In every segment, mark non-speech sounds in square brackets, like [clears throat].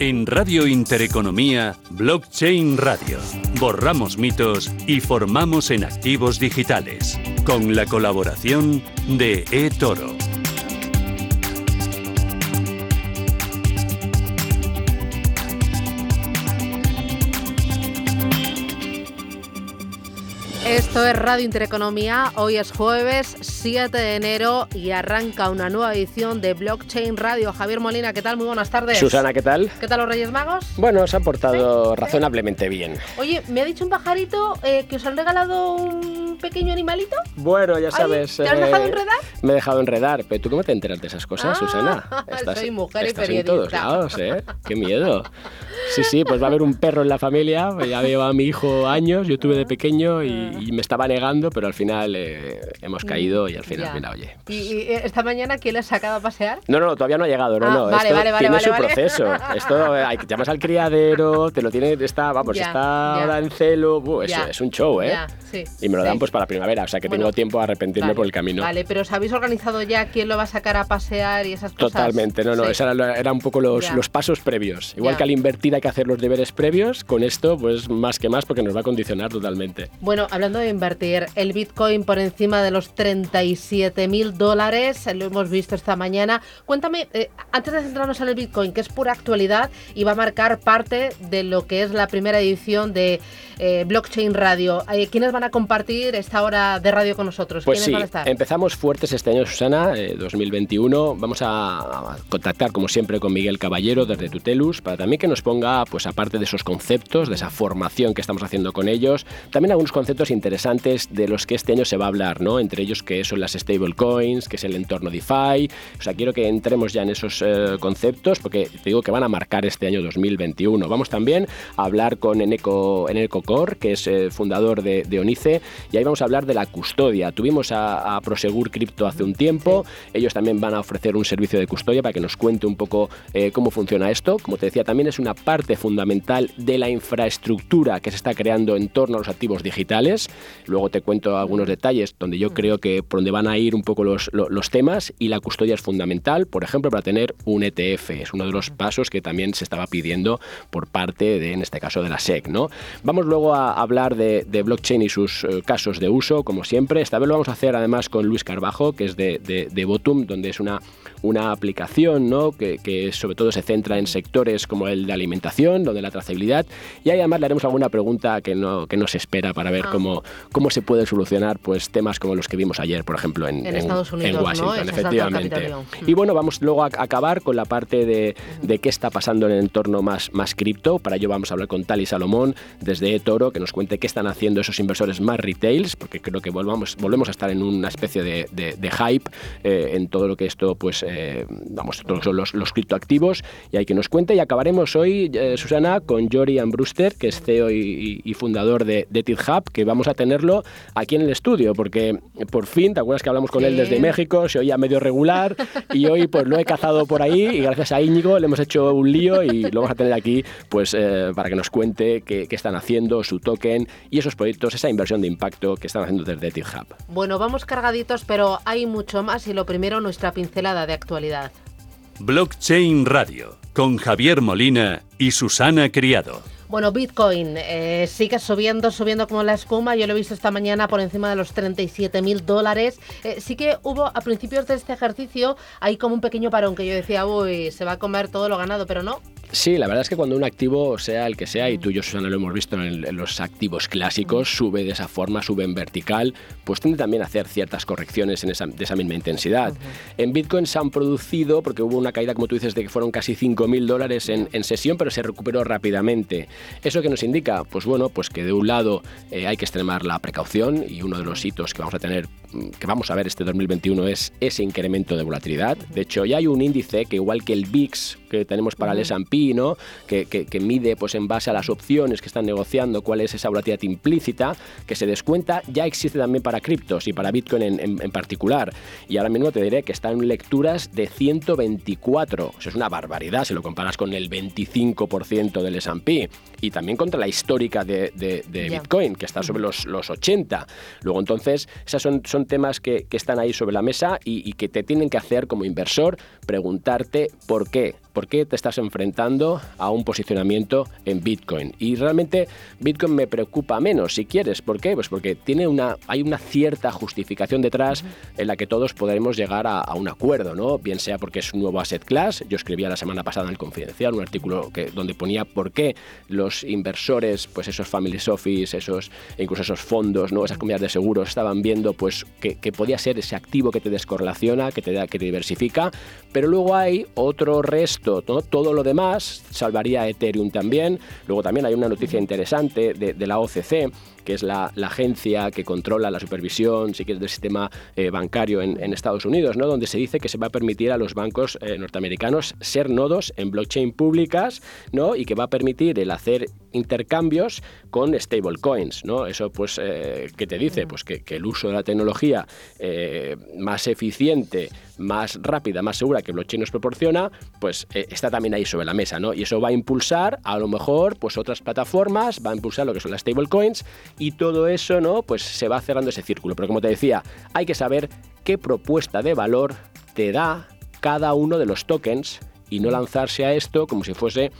En Radio Intereconomía, Blockchain Radio. Borramos mitos y formamos en activos digitales. Con la colaboración de eToro. Esto es Radio Intereconomía. Hoy es jueves 7 de enero y arranca una nueva edición de Blockchain Radio. Javier Molina, ¿qué tal? Muy buenas tardes. Susana, ¿qué tal? ¿Qué tal los Reyes Magos? Bueno, se ha portado razonablemente bien. Oye, me ha dicho un pajarito eh, que os han regalado un pequeño animalito. Bueno, ya sabes. ¿Te has dejado enredar? Me he dejado enredar. Pero ¿tú cómo te enteras de esas cosas, Ah, Susana? [laughs] soy mujer y estás en periodista. todos lados, ¿eh? Qué miedo. Sí, sí, pues va a haber un perro en la familia. Ya lleva a mi hijo años, yo tuve de pequeño y, y me estaba negando, pero al final eh, hemos caído y al final, Ya. mira, oye. ¿Y, y, eh, esta mañana quién le has sacado a pasear? No, no, todavía no ha llegado, no, Ah, no. vale, Esto vale, vale, tiene su proceso. [laughs] Esto, eh, hay- llamas al criadero, te lo tiene, está, vamos, Ya, está ya. ahora en celo. eso es un show, ¿eh? Sí, y me lo dan sí. pues para la primavera, o sea que Bueno, tengo tiempo a arrepentirme por el camino. Vale, pero ¿os habéis organizado ya quién lo va a sacar a pasear y esas cosas? Totalmente, no, no, Sí. esos eran era un poco los, los pasos previos. Igual que al invertir hay que hacer los deberes previos, con esto pues más que más porque nos va a condicionar totalmente. Bueno, hablando de invertir, el Bitcoin por encima de los 37 mil dólares, eh, lo hemos visto esta mañana. Cuéntame, eh, antes de centrarnos en el Bitcoin, que es pura actualidad y va a marcar parte de lo que es la primera edición de eh, Blockchain Radio. ¿Quiénes van a compartir esta hora de radio con nosotros? Pues ¿Quiénes sí, van a estar? empezamos fuertes este año, Susana, eh, 2021. Vamos a, contactar, como siempre, con Miguel Caballero desde Tutelus, para también que nos ponga, pues aparte de esos conceptos, de esa formación que estamos haciendo con ellos, también algunos conceptos interesantes de los que este año se va a hablar, ¿no? Entre ellos que son las stablecoins, que es el entorno DeFi. O sea, quiero que entremos ya en esos eh, conceptos, porque te digo que van a marcar este año 2021. Vamos también a hablar con Eneco, Eneco Cor, que es eh, fundador de, de Onice, y ahí vamos a hablar de la custodia. Tuvimos a, a Prosegur Crypto hace un tiempo, ellos también van a ofrecer un servicio de custodia para que nos cuente un poco eh, cómo funciona esto. Como te decía, también es una parte fundamental de la infraestructura que se está creando en torno a los activos digitales. Luego te cuento algunos detalles donde yo creo que donde van a ir un poco los, lo- los temas y la custodia es fundamental, por ejemplo, para tener un ETF. Es uno de los pasos que también se estaba pidiendo por parte de, en este caso, de la SEC. ¿no? Vamos luego a hablar de, de blockchain y sus eh, casos de uso, como siempre. Esta vez lo vamos a hacer además con Luis Carbajo, que es de, de, donde es una, una aplicación ¿no? que, que sobre todo se centra en sectores como el de alimentación, donde la trazabilidad. Y ahí además le haremos alguna pregunta que no, que no se espera para ver Ah. cómo, cómo se pueden solucionar pues, temas como los que vimos ayer, por ejemplo, en, En Estados Unidos, ¿no? Washington, al efectivamente. Y bueno, vamos luego a acabar con la parte de, de qué está pasando en el entorno más, más cripto. Para ello vamos a hablar con Tali Salomón desde eToro, que nos cuente qué están haciendo esos inversores más retails, porque creo que volvamos, volvemos a estar en una especie de, de- de hype eh, en todo lo que esto, pues, eh, vamos, todos los, los criptoactivos, y hay que nos cuente. Y acabaremos hoy, eh, Susana, con Jorian Brewster, que es CEO y, y- fundador de, de que vamos a tenerlo aquí en el estudio, porque por fin, ¿te acuerdas que hablamos con él Sí. desde México? Se oía medio regular y hoy pues lo he cazado por ahí y gracias a Íñigo le hemos hecho un lío y lo vamos a tener aquí pues eh, para que nos cuente qué, qué están haciendo, su token y esos proyectos, esa inversión de impacto que están haciendo desde TidHub. Bueno, vamos cargaditos, pero hay mucho más y lo primero, nuestra pincelada de actualidad. Blockchain Radio. Con Javier Molina y Susana Criado. Bueno, Bitcoin eh, sigue subiendo, subiendo como la espuma. Yo lo he visto esta mañana por encima de los 37 mil dólares. Eh, sí que hubo a principios de este ejercicio, hay como un pequeño parón que yo decía, uy, se va a comer todo lo ganado, pero no. Sí, la verdad es que cuando un activo, sea el que sea, y tú y yo, Susana, lo hemos visto en, los activos clásicos, sube de esa forma, sube en vertical, pues tiende también a hacer ciertas correcciones en esa, de esa misma intensidad. En Bitcoin se han producido, porque hubo una caída, como tú dices, de que fueron casi 5.000 dólares en, en sesión, pero se recuperó rápidamente. ¿Eso que nos indica? Pues bueno, pues que de un lado eh, hay que extremar la precaución y uno de los hitos que vamos a tener, mm, que vamos a ver este 2021 es ese incremento de volatilidad. De hecho, ya hay un índice que igual que el VIX que tenemos para el S&P, ¿no? Que, que- que mide pues en base a las opciones que están negociando cuál es esa volatilidad implícita que se descuenta, ya existe también para criptos y para Bitcoin en, en- en particular. Y ahora mismo te diré que están en lecturas de 124. Eso es una barbaridad si lo comparas con el 25% del S&P y también contra la histórica de, de-. Bitcoin, que está sobre los, los 80. Luego, entonces, esos son, son temas que, que están ahí sobre la mesa y, y que te tienen que hacer como inversor preguntarte por qué. Por qué te estás enfrentando a un posicionamiento en Bitcoin. Y realmente Bitcoin me preocupa menos, si quieres. ¿Por qué? Pues porque tiene una, hay una cierta justificación detrás en la que todos podremos llegar a, un acuerdo, ¿no? Bien sea porque es un nuevo asset class. Yo escribía la semana pasada en el Confidencial un artículo que, donde ponía por qué los inversores, pues esos family office, esos, incluso esos fondos, ¿no? Esas comunidades de seguros estaban viendo pues que, que podía ser ese activo que te descorrelaciona, que te da, que te diversifica, pero luego hay otro resto, ¿no? todo lo demás, salvaría Ethereum también. Luego también hay una noticia interesante de, de la OCC que es la, agencia que controla la supervisión, si quieres, del sistema eh, bancario en, Estados Unidos, ¿no? donde se dice que se va a permitir a los bancos eh, norteamericanos ser nodos en blockchain públicas ¿no? y que va a permitir el hacer intercambios con stablecoins. ¿no? Eso, pues, eh, ¿qué te dice? Pues que, el uso de la tecnología más eficiente, más rápida, más segura que blockchain nos proporciona, pues está también ahí sobre la mesa. ¿no? Y eso va a impulsar, a lo mejor, pues otras plataformas, va a impulsar lo que son las stablecoins y todo eso, ¿no? Pues se va cerrando ese círculo. Pero como te decía, hay que saber qué propuesta de valor te da cada uno de los tokens y no lanzarse a esto como si fuese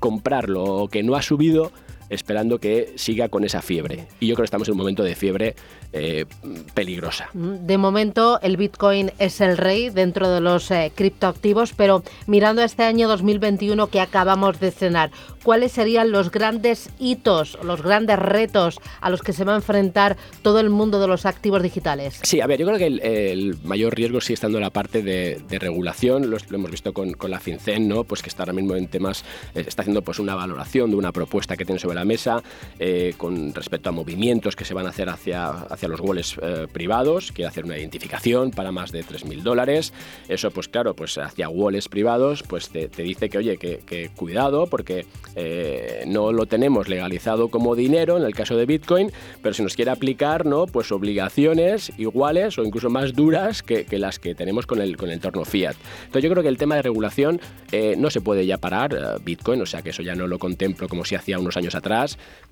comprarlo o que no ha subido esperando que siga con esa fiebre. Y yo creo que estamos en un momento de fiebre eh, peligrosa. De momento el Bitcoin es el rey dentro de los eh, criptoactivos, pero mirando a este año 2021 que acabamos de cenar, ¿cuáles serían los grandes hitos, los grandes retos a los que se va a enfrentar todo el mundo de los activos digitales? Sí, a ver, yo creo que el, mayor riesgo sigue estando en la parte de, regulación, lo, hemos visto con, la FinCEN, ¿no? pues que está ahora mismo en temas, eh, está haciendo pues una valoración de una propuesta que tiene sobre la mesa con respecto a movimientos que se van a hacer hacia hacia los wallets eh, privados, quiere hacer una identificación para más de 3.000 dólares. Eso, pues claro, pues hacia wallets privados, pues te, dice que, oye, que, cuidado, porque eh, no lo tenemos legalizado como dinero en el caso de Bitcoin, pero si nos quiere aplicar, ¿no? Pues obligaciones iguales o incluso más duras que, las que tenemos con el, con el entorno fiat. Entonces yo creo que el tema de regulación eh, no se puede ya parar Bitcoin, o sea que eso ya no lo contemplo como si hacía unos años atrás,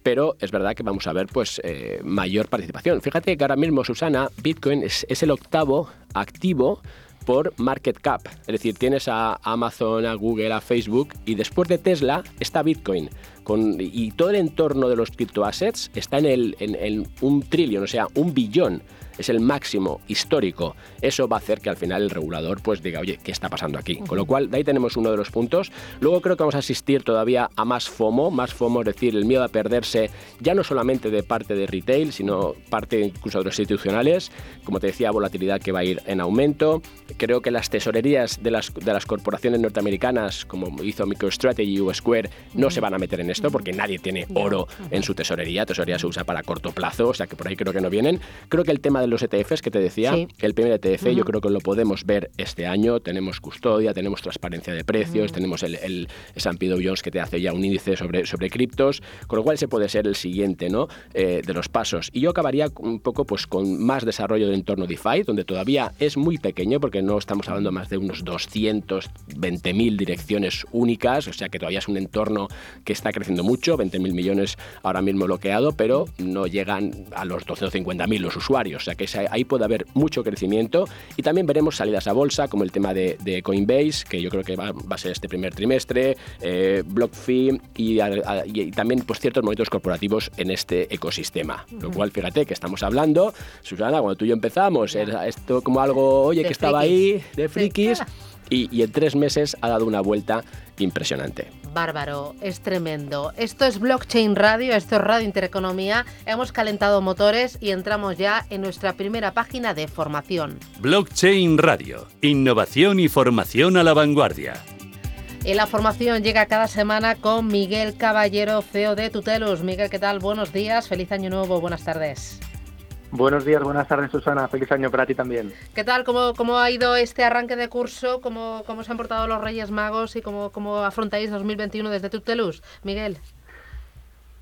pero es verdad que vamos a ver pues mayor participación. Fíjate que ahora mismo, Susana, Bitcoin es, el octavo activo por market cap. Es decir, tienes a Amazon, a Google, a Facebook y después de Tesla está Bitcoin. Y todo el entorno de los criptoassets está en, el, en un trillón, o sea, un billón es el máximo histórico, eso va a hacer que al final el regulador pues diga, oye, ¿qué está pasando aquí? Con lo cual, de ahí tenemos uno de los puntos. Luego creo que vamos a asistir todavía a más FOMO, más FOMO, es decir, el miedo a perderse ya no solamente de parte de retail, sino parte incluso de los institucionales. Como te decía, volatilidad que va a ir en aumento. Creo que las tesorerías de las, de las corporaciones norteamericanas, como hizo MicroStrategy o Square, no se van a meter en esto porque nadie tiene oro en su tesorería. Tesorería se usa para corto plazo, o sea que por ahí creo que no vienen. Creo que el tema de los ETFs que te decía, el primer ETF yo creo que lo podemos ver este año. Tenemos custodia, tenemos transparencia de precios, tenemos el, el S&P Dow Jones que te hace ya un índice sobre, sobre criptos, con lo cual ese puede ser el siguiente ¿no? Eh, de los pasos. Y yo acabaría un poco pues, con más desarrollo de entorno DeFi, donde todavía es muy pequeño, porque no estamos hablando más de unos 220.000 direcciones únicas, o sea que todavía es un entorno que está creciendo mucho, 20.000 millones ahora mismo bloqueado, pero no llegan a los 250.000 los usuarios, o sea que ahí puede haber mucho crecimiento y también veremos salidas a bolsa como el tema de, Coinbase, que yo creo que va, a ser este primer trimestre, eh, BlockFi y, también pues, ciertos movimientos corporativos en este ecosistema. Lo cual, fíjate que estamos hablando, Susana, cuando tú y yo empezamos, era esto como algo, oye, que estaba ahí, de frikis, [laughs] y, y en tres meses ha dado una vuelta impresionante. Bárbaro, es tremendo. Esto es Blockchain Radio, esto es Radio Intereconomía. Hemos calentado motores y entramos ya en nuestra primera página de formación. Blockchain Radio, innovación y formación a la vanguardia. Y la formación llega cada semana con Miguel Caballero, CEO de Tutelus. Miguel, ¿qué tal? Buenos días, feliz año nuevo, buenas tardes. Buenos días, buenas tardes Susana, feliz año para ti también. ¿Qué tal? ¿Cómo, cómo ha ido este arranque de curso? ¿Cómo, cómo se han portado los Reyes Magos y cómo, cómo afrontáis 2021 desde Tutelus? Miguel.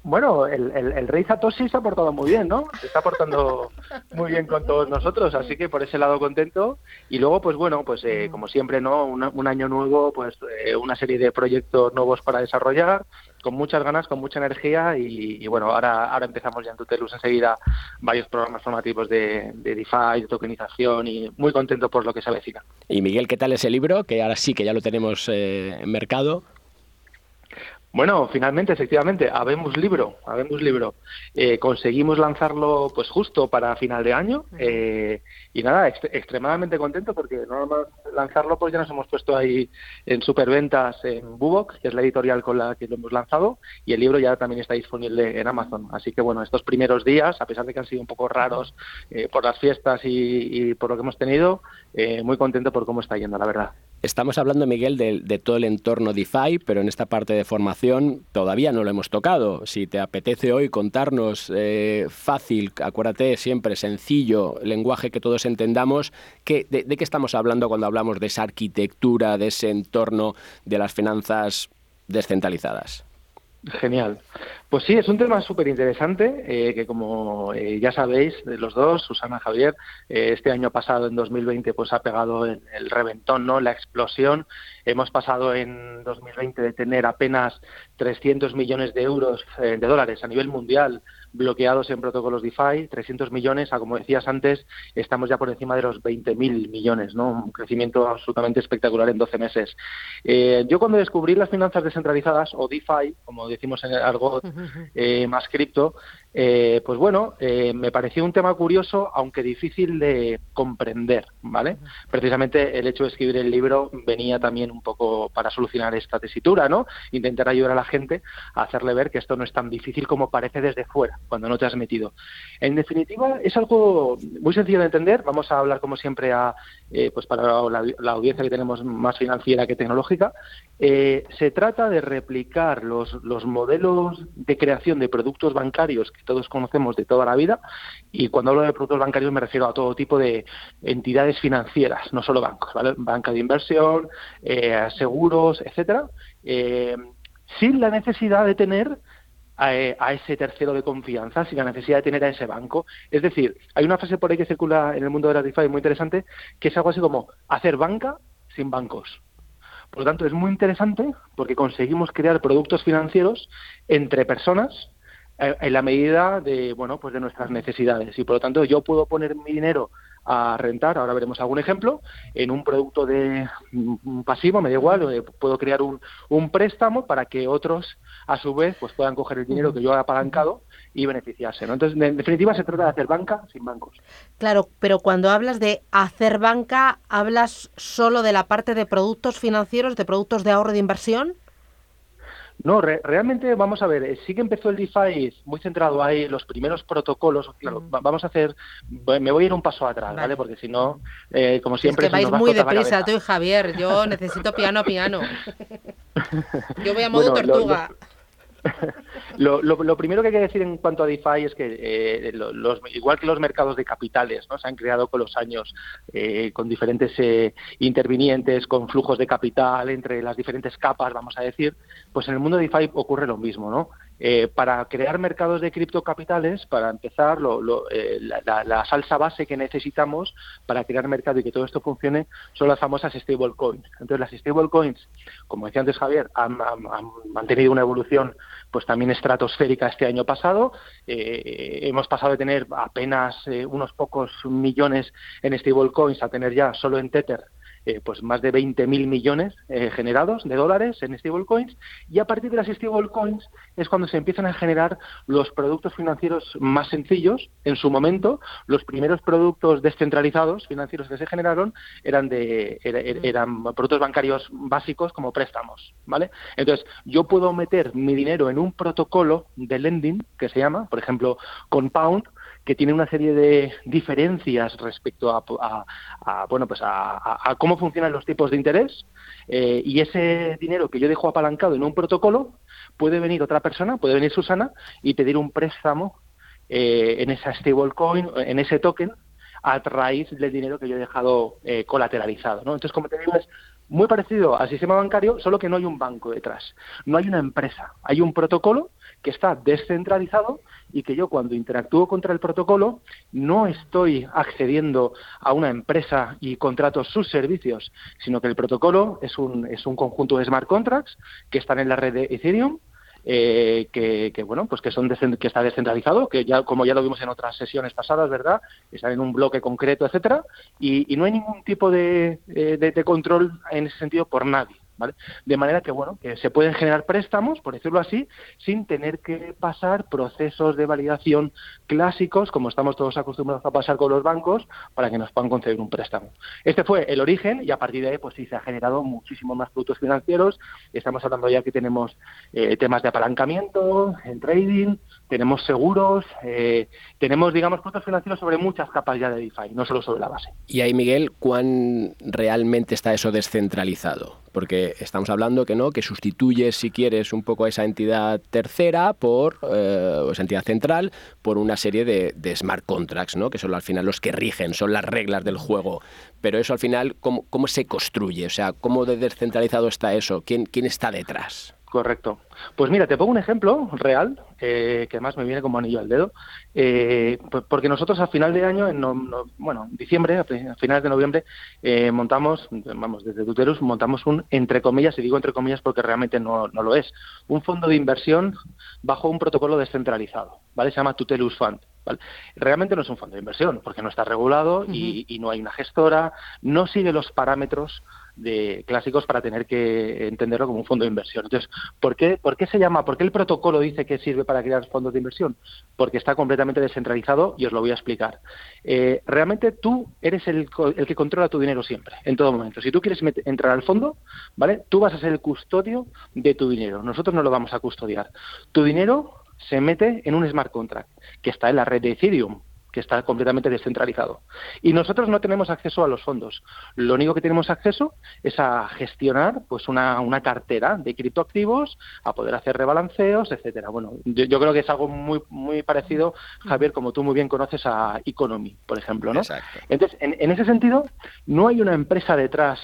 Bueno, el, el, rey Satoshi se ha portado muy bien, ¿no? Se está portando muy bien con todos nosotros, así que por ese lado contento. Y luego, pues bueno, pues eh, como siempre, ¿no? Un, año nuevo, pues eh, una serie de proyectos nuevos para desarrollar, con muchas ganas, con mucha energía y, bueno, ahora, ahora empezamos ya en Tutelus enseguida varios programas formativos de, de DeFi, de tokenización y muy contento por lo que se avecina. Y Miguel, ¿qué tal ese libro? Que ahora sí que ya lo tenemos eh, en mercado. Bueno, finalmente, efectivamente, habemos libro, habemos libro. Eh, conseguimos lanzarlo, pues justo para final de año eh, y nada, extremadamente contento porque más lanzarlo, pues ya nos hemos puesto ahí en superventas en Bubok, que es la editorial con la que lo hemos lanzado, y el libro ya también está disponible en Amazon. Así que bueno, estos primeros días, a pesar de que han sido un poco raros eh, por las fiestas y, por lo que hemos tenido, muy contento por cómo está yendo, la verdad. Estamos hablando, Miguel, de, todo el entorno DeFi, pero en esta parte de formación todavía no lo hemos tocado. Si te apetece hoy contarnos eh, fácil, acuérdate, siempre sencillo, lenguaje que todos entendamos, de, ¿de qué estamos hablando cuando hablamos de esa arquitectura, de ese entorno de las finanzas descentralizadas? Genial. Pues sí, es un tema súper interesante, eh, que como eh, ya sabéis, los dos, Susana Javier, eh, este año pasado, en 2020, pues ha pegado el, el, reventón, ¿no? La explosión. Hemos pasado en 2020 de tener apenas 300 millones de euros, de dólares a nivel mundial, bloqueados en protocolos DeFi, 300 millones, a como decías antes, estamos ya por encima de los 20.000 millones, ¿no? Un crecimiento absolutamente espectacular en 12 meses. Eh, yo cuando descubrí las finanzas descentralizadas, o DeFi, como decimos en algo eh, más cripto, eh, pues bueno, eh, me pareció un tema curioso, aunque difícil de comprender, ¿vale? Precisamente el hecho de escribir el libro venía también un poco para solucionar esta tesitura, ¿no? Intentar ayudar a la gente a hacerle ver que esto no es tan difícil como parece desde fuera, cuando no te has metido. En definitiva, es algo muy sencillo de entender. Vamos a hablar, como siempre, a, eh, pues para la, audiencia que tenemos más financiera que tecnológica. se trata de replicar los, los modelos de creación de productos bancarios que todos conocemos de toda la vida. Y cuando hablo de productos bancarios me refiero a todo tipo de entidades financieras, no solo bancos, ¿vale? Banca de inversión, eh, seguros, etcétera, eh, sin la necesidad de tener eh, a, ese tercero de confianza, sin la necesidad de tener a ese banco. Es decir, hay una frase por ahí que circula en el mundo de la DeFi muy interesante, que es algo así como hacer banca sin bancos. Por lo tanto, es muy interesante porque conseguimos crear productos financieros entre personas eh, en la medida de bueno pues de nuestras necesidades y por lo tanto yo puedo poner mi dinero a rentar, ahora veremos algún ejemplo, en un producto de mm, pasivo, me da igual, puedo crear un, un préstamo para que otros a su vez pues puedan coger el dinero que yo he apalancado y beneficiarse. ¿no? Entonces, en definitiva, se trata de hacer banca sin bancos. Claro, pero cuando hablas de hacer banca, ¿hablas solo de la parte de productos financieros, de productos de ahorro de inversión? No, realmente vamos a ver, eh, sí que empezó el DeFi muy centrado ahí, los primeros protocolos, claro, vamos a hacer, me voy a ir un paso atrás, ¿vale? Porque si no, eh, como siempre... Es que vais muy deprisa, tú y Javier, yo necesito piano a piano. [laughs] yo voy a modo tortuga. lo, lo, [laughs] primero que hay que decir en cuanto a DeFi es que, eh, los, igual que los mercados de capitales, ¿no? se han creado con los años eh, con diferentes eh, intervinientes, con flujos de capital entre las diferentes capas, vamos a decir, pues en el mundo de DeFi ocurre lo mismo. ¿no? Eh, para crear mercados de criptocapitales, para empezar, eh, la, salsa base que necesitamos para crear mercado y que todo esto funcione son las famosas stablecoins. Entonces, las stablecoins, como decía antes Javier, han, mantenido una evolución pues también estratosférica este año pasado. Eh, hemos pasado de tener apenas unos pocos millones en stablecoins a tener ya solo en Tether eh, pues más de 20.000 millones eh, generados de dólares en stablecoins y a partir de las stablecoins es cuando se empiezan a generar los productos financieros más sencillos. En su momento, los primeros productos descentralizados financieros que se generaron eran de eran productos bancarios básicos como préstamos, ¿vale? Entonces, yo puedo meter mi dinero en un protocolo de lending que se llama, por ejemplo, Compound que tiene una serie de diferencias respecto a, bueno pues a, cómo funcionan los tipos de interés eh, y ese dinero que yo dejo apalancado en un protocolo puede venir otra persona puede venir Susana y pedir un préstamo eh, en esa stablecoin en ese token a raíz del dinero que yo he dejado eh, colateralizado ¿no? entonces como te digo es muy parecido al sistema bancario, solo que no hay un banco detrás, no hay una empresa, hay un protocolo que está descentralizado y que yo cuando interactúo contra el protocolo no estoy accediendo a una empresa y contrato sus servicios, sino que el protocolo es un, es un conjunto de smart contracts que están en la red de Ethereum eh, que, bueno, pues que son que está descentralizado, que ya como ya lo vimos en otras sesiones pasadas, ¿verdad? Están en un bloque concreto, etcétera, y, no hay ningún tipo de, de control en ese sentido por nadie. De manera que, bueno, que se pueden generar préstamos, por decirlo así, sin tener que pasar procesos de validación clásicos, como estamos todos acostumbrados a pasar con los bancos, para que nos puedan conceder un préstamo. Este fue el origen y a partir de ahí, pues sí, se ha generado muchísimos más productos financieros. Estamos hablando ya que tenemos eh, temas de apalancamiento, en trading, tenemos seguros, eh, tenemos, digamos, productos financieros sobre muchas capas ya de DeFi, no solo sobre la base. Y ahí, Miguel, ¿cuán realmente está eso descentralizado? Porque estamos hablando que no, que sustituyes, si quieres, un poco a esa entidad tercera por, eh, esa entidad central, por una serie de, smart contracts, ¿no? Que son al final los que rigen, son las reglas del juego. Pero eso al final, ¿cómo, cómo se construye? O sea, ¿cómo de descentralizado está eso? ¿Quién, quién está detrás? Correcto. Pues mira, te pongo un ejemplo real, eh, que además me viene como anillo al dedo, eh, porque nosotros a final de año, en bueno, diciembre, a finales de noviembre, eh, montamos, vamos, desde Tuterus, montamos un, entre comillas, y digo entre comillas porque realmente no, no lo es, un fondo de inversión bajo un protocolo descentralizado, ¿vale? Se llama Tutelus Fund. ¿Vale? Realmente no es un fondo de inversión, porque no está regulado y, y, no hay una gestora, no sigue los parámetros de clásicos para tener que entenderlo como un fondo de inversión. Entonces, ¿por qué, ¿por qué se llama, por qué el protocolo dice que sirve para crear fondos de inversión? Porque está completamente descentralizado y os lo voy a explicar. Eh, realmente tú eres el, el, que controla tu dinero siempre, en todo momento. Si tú quieres entrar al fondo, ¿vale? Tú vas a ser el custodio de tu dinero. Nosotros no lo vamos a custodiar. Tu dinero se mete en un smart contract que está en la red de Ethereum que está completamente descentralizado. Y nosotros no tenemos acceso a los fondos. Lo único que tenemos acceso es a gestionar pues una, una cartera de criptoactivos, a poder hacer rebalanceos, etcétera. Bueno, yo, creo que es algo muy muy parecido, Javier, como tú muy bien conoces a Economy, por ejemplo, ¿no? Entonces, en, en ese sentido, no hay una empresa detrás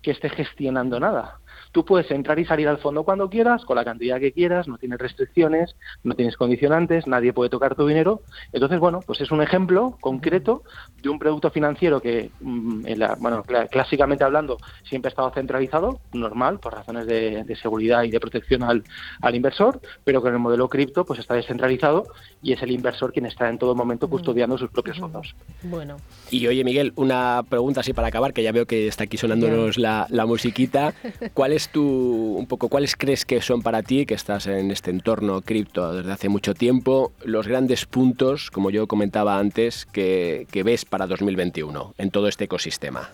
que esté gestionando nada. Tú puedes entrar y salir al fondo cuando quieras, con la cantidad que quieras, no tienes restricciones, no tienes condicionantes, nadie puede tocar tu dinero. Entonces, bueno, pues es un ejemplo concreto de un producto financiero que, mm, bueno, clásicamente hablando, siempre ha estado centralizado, normal, por razones de, seguridad y de protección al, al, inversor, pero con el modelo cripto, pues está descentralizado y es el inversor quien está en todo momento custodiando sus propios fondos. Bueno. Y oye, Miguel, una pregunta así para acabar, que ya veo que está aquí sonándonos la, la musiquita. ¿Cuál es tú, un poco, cuáles crees que son para ti, que estás en este entorno cripto desde hace mucho tiempo, los grandes puntos, como yo comentaba antes, que, que ves para 2021 en todo este ecosistema?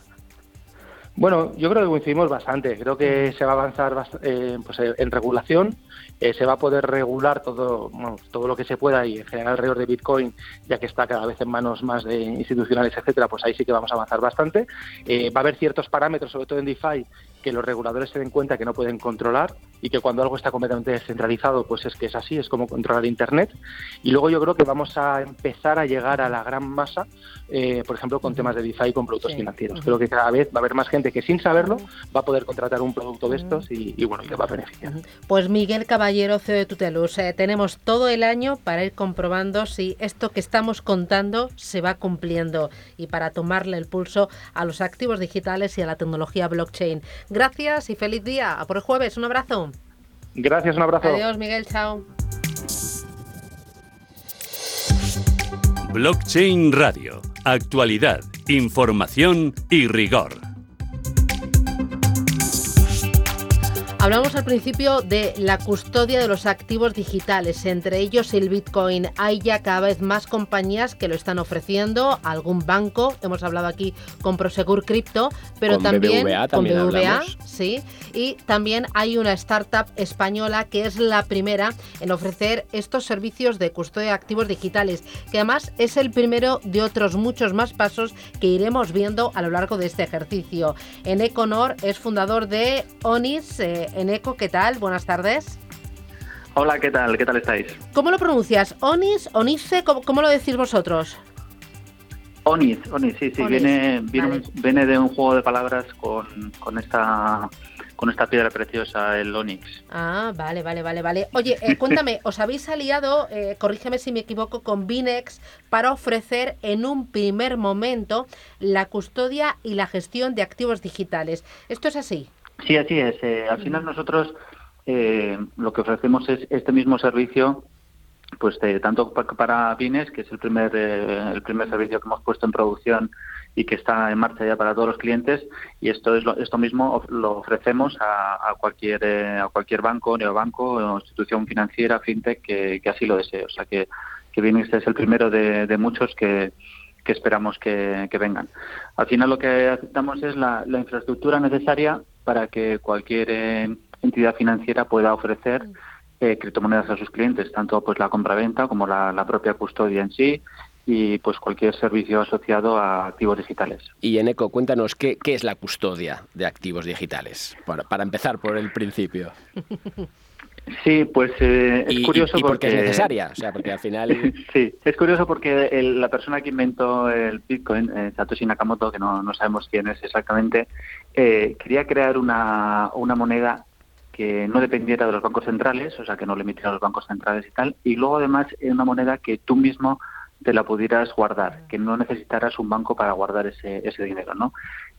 Bueno, yo creo que coincidimos bastante. Creo que se va a avanzar eh, pues, eh, en regulación, eh, se va a poder regular todo, todo lo que se pueda y en general alrededor de Bitcoin, ya que está cada vez en manos más de institucionales, etcétera, pues ahí sí que vamos a avanzar bastante. va a haber ciertos parámetros, sobre todo en DeFi, que los reguladores se den cuenta que no pueden controlar y que cuando algo está completamente descentralizado, pues es que es así, es como controlar Internet. Y luego yo creo que vamos a empezar a llegar a la gran masa, eh, por ejemplo, con temas de DeFi con productos financieros. Creo que cada vez va a haber más gente que sin saberlo va a poder contratar un producto de estos y, bueno, y le va a beneficiar. Pues Miguel Caballero, CEO de Tutelus, eh, tenemos todo el año para ir comprobando si esto que estamos contando se va cumpliendo y para tomarle el pulso a los activos digitales y a la tecnología blockchain. Gracias y feliz día. A por el jueves. Un abrazo. Gracias, un abrazo. Adiós, Miguel. Chao. Blockchain Radio. Actualidad, información y rigor. Hablamos al principio de la custodia de los activos digitales, entre ellos el Bitcoin. Hay ya cada vez más compañías que lo están ofreciendo, algún banco, hemos hablado aquí con Prosegur Crypto, pero también con BBVA, sí, y también hay una startup española que es la primera en ofrecer estos servicios de custodia de activos digitales, que además es el primero de otros muchos más pasos que iremos viendo a lo largo de este ejercicio. En Econor es fundador de Onis. Eh, Eneco, ¿qué tal? Buenas tardes. Hola, ¿qué tal? ¿Qué tal estáis? ¿Cómo lo pronuncias? ¿Onis? ¿Onice? ¿Cómo, lo decís vosotros? Onis, Onis, sí, sí, viene, viene, de un juego de palabras con, con esta con esta piedra preciosa, el Onix. Ah, vale, vale, vale, vale. Oye, eh, [laughs] cuéntame, ¿os habéis aliado, eh, corrígeme si me equivoco, con Binex para ofrecer en un primer momento la custodia y la gestión de activos digitales? ¿Esto es así? Sí, así es. Eh, al final nosotros lo que ofrecemos es este mismo servicio pues tanto para Pines, que es el primer el primer servicio que hemos puesto en producción y que está en marcha ya para todos los clientes y esto es lo, esto mismo lo ofrecemos a, cualquier eh, a cualquier banco, neobanco o institución financiera, fintech que, así lo desee. O sea que, que este es el primero de, muchos que, que esperamos que, vengan. Al final lo que aceptamos es la, infraestructura necesaria para que cualquier eh, entidad financiera pueda ofrecer eh, criptomonedas a sus clientes, tanto pues la compraventa como la, la propia custodia en sí, y pues cualquier servicio asociado a activos digitales. Y Eneco, cuéntanos qué, qué es la custodia de activos digitales, para, para empezar por el principio. [laughs] Sí, pues eh, es curioso y, porque, es necesaria, o sea, porque al final... [laughs] sí, es curioso porque la persona que inventó el Bitcoin, eh, Satoshi Nakamoto, que no, no, sabemos quién es exactamente, eh, quería crear una, una moneda que no dependiera de los bancos centrales, o sea, que no le emitiera a los bancos centrales y tal, y luego además una moneda que tú mismo te la pudieras guardar, que no necesitaras un banco para guardar ese, ese dinero, ¿no?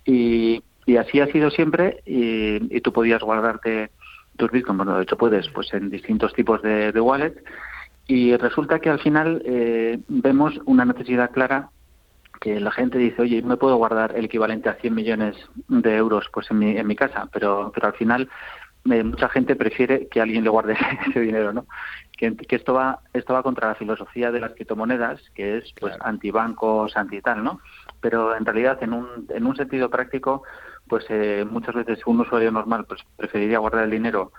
Y, y así ha sido siempre y, y, tú podías guardarte tus bitcoins, bueno, de hecho puedes, pues en distintos tipos de, de wallets y resulta que al final eh, vemos una necesidad clara que la gente dice, oye, me puedo guardar el equivalente a 100 millones de euros pues en mi, en mi casa, pero, pero al final eh, mucha gente prefiere que alguien le guarde [laughs] ese dinero, ¿no? que, esto va esto va contra la filosofía de las criptomonedas, que es pues antibancos, anti tal, ¿no? Pero en realidad en un, en un sentido práctico, pues eh, muchas veces un usuario normal pues preferiría guardar el dinero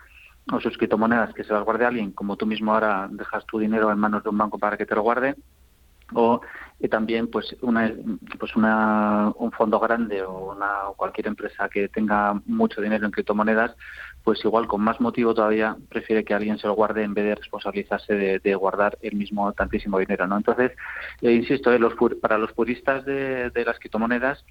o sus criptomonedas que se las guarde alguien, como tú mismo ahora dejas tu dinero en manos de un banco para que te lo guarde, o también pues una pues una, un fondo grande o una cualquier empresa que tenga mucho dinero en criptomonedas pues igual con más motivo todavía prefiere que alguien se lo guarde en vez de responsabilizarse de, guardar el mismo tantísimo dinero no entonces eh, insisto eh, los para los puristas de, las criptomonedas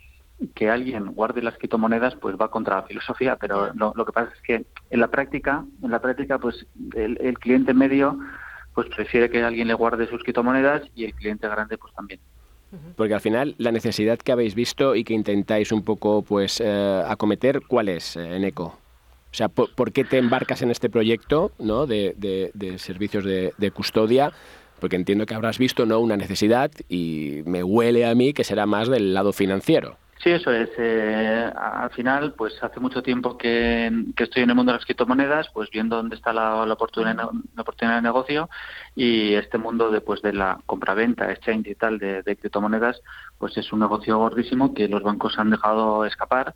que alguien guarde las criptomonedas pues va contra la filosofía pero lo, lo que pasa es que en la práctica en la práctica pues el, el cliente medio pues prefiere que alguien le guarde sus criptomonedas y el cliente grande pues también. Porque al final la necesidad que habéis visto y que intentáis un poco pues eh, acometer, ¿cuál es eh, en ECO? O sea, ¿por, qué te embarcas en este proyecto ¿no? de, de, servicios de, de, custodia? Porque entiendo que habrás visto ¿no? una necesidad y me huele a mí que será más del lado financiero. Sí, eso es. Eh, al final, pues hace mucho tiempo que, estoy en el mundo de las criptomonedas, pues viendo dónde está la, oportunidad, la oportunidad de negocio y este mundo de, pues, de la compraventa, exchange y tal de, de criptomonedas, pues es un negocio gordísimo que los bancos han dejado escapar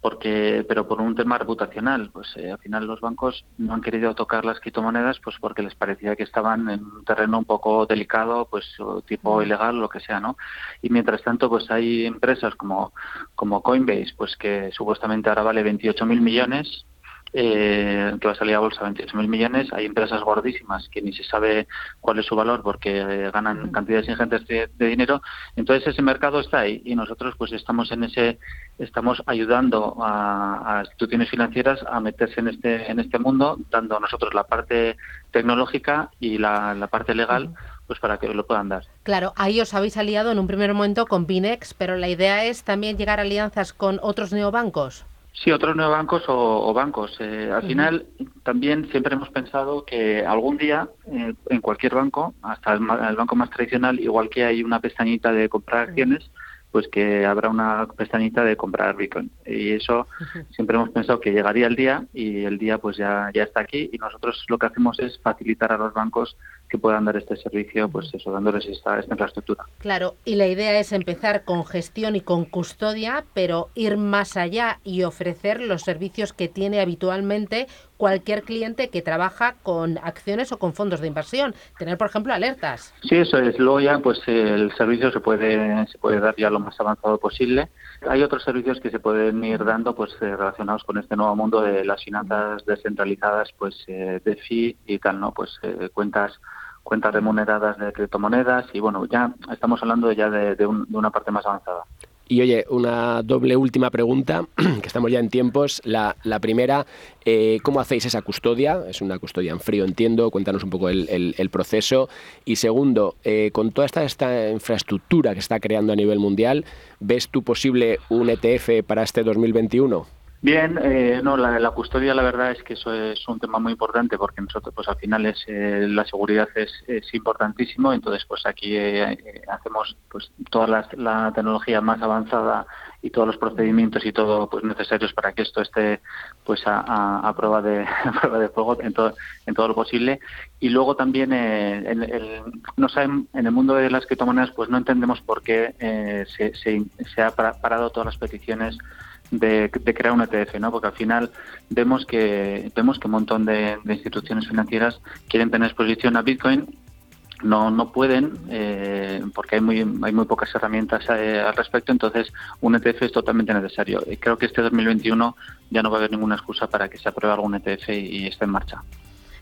porque pero por un tema reputacional pues eh, al final los bancos no han querido tocar las criptomonedas pues porque les parecía que estaban en un terreno un poco delicado pues tipo ilegal lo que sea no y mientras tanto pues hay empresas como como Coinbase pues que supuestamente ahora vale 28 mil millones eh, que va a salir a bolsa 28 mil millones. Hay empresas gordísimas que ni se sabe cuál es su valor porque eh, ganan cantidades ingentes de, dinero. Entonces ese mercado está ahí y nosotros pues estamos en ese, estamos ayudando a, instituciones financieras a meterse en este, en este mundo, dando a nosotros la parte tecnológica y la, la parte legal. pues para que lo puedan dar. Claro, ahí os habéis aliado en un primer momento con Binex, pero la idea es también llegar a alianzas con otros neobancos. Sí, otros neobancos o, bancos. Eh, al final, también siempre hemos pensado que algún día, eh, en cualquier banco, hasta el, banco más tradicional, igual que hay una pestañita de comprar acciones, pues que habrá una pestañita de comprar Bitcoin. Y eso siempre hemos pensado que llegaría el día y el día pues ya, ya está aquí y nosotros lo que hacemos es facilitar a los bancos que puedan dar este servicio, pues eso, dándoles esta, esta infraestructura. Claro, y la idea es empezar con gestión y con custodia, pero ir más allá y ofrecer los servicios que tiene habitualmente cualquier cliente que trabaja con acciones o con fondos de inversión. Tener, por ejemplo, alertas. Sí, eso es. Luego ya, pues el servicio se puede, se puede dar ya lo más avanzado posible. Hay otros servicios que se pueden ir dando, pues eh, relacionados con este nuevo mundo de las finanzas descentralizadas, pues eh, DeFi y tal, ¿no? Pues eh, cuentas cuentas remuneradas de criptomonedas y bueno, ya estamos hablando ya de, una parte más avanzada. Y oye, una doble última pregunta, [clears throat] que estamos ya en tiempos. La, primera, eh, ¿cómo hacéis esa custodia? Es una custodia en frío, entiendo. Cuéntanos un poco el, proceso. Y segundo, eh, con toda esta, esta infraestructura que está creando a nivel mundial, ¿ves tú posible un ETF para este 2021? Bien, eh, no, la, custodia la verdad es que eso es un tema muy importante porque nosotros pues al final es eh, la seguridad es, es, importantísimo, entonces pues aquí eh, hacemos pues toda la, tecnología más avanzada y todos los procedimientos y todo pues necesarios para que esto esté pues a, prueba de [laughs] prueba de fuego en todo en todo lo posible. Y luego también en, el, no saben, en el mundo de las criptomonedas pues no entendemos por qué se, se, se ha parado todas las peticiones de, crear un ETF, ¿no? Porque al final vemos que vemos que un montón de, instituciones financieras quieren tener exposición a Bitcoin no no pueden eh, porque hay muy hay muy pocas herramientas eh, al respecto entonces un ETF es totalmente necesario. Y creo que este 2021 ya no va a haber ninguna excusa para que se apruebe algún ETF y, esté en marcha.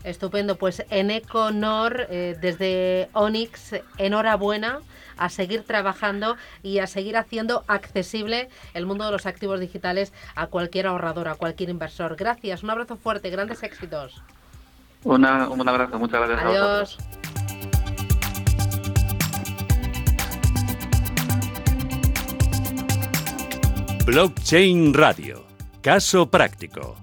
Estupendo, pues en Econor, eh, desde Onyx, enhorabuena a seguir trabajando y a seguir haciendo accesible el mundo de los activos digitales a cualquier ahorrador, a cualquier inversor. Gracias, un abrazo fuerte, grandes éxitos. Una, un abrazo, muchas gracias. Adiós. Blockchain Radio. Caso práctico.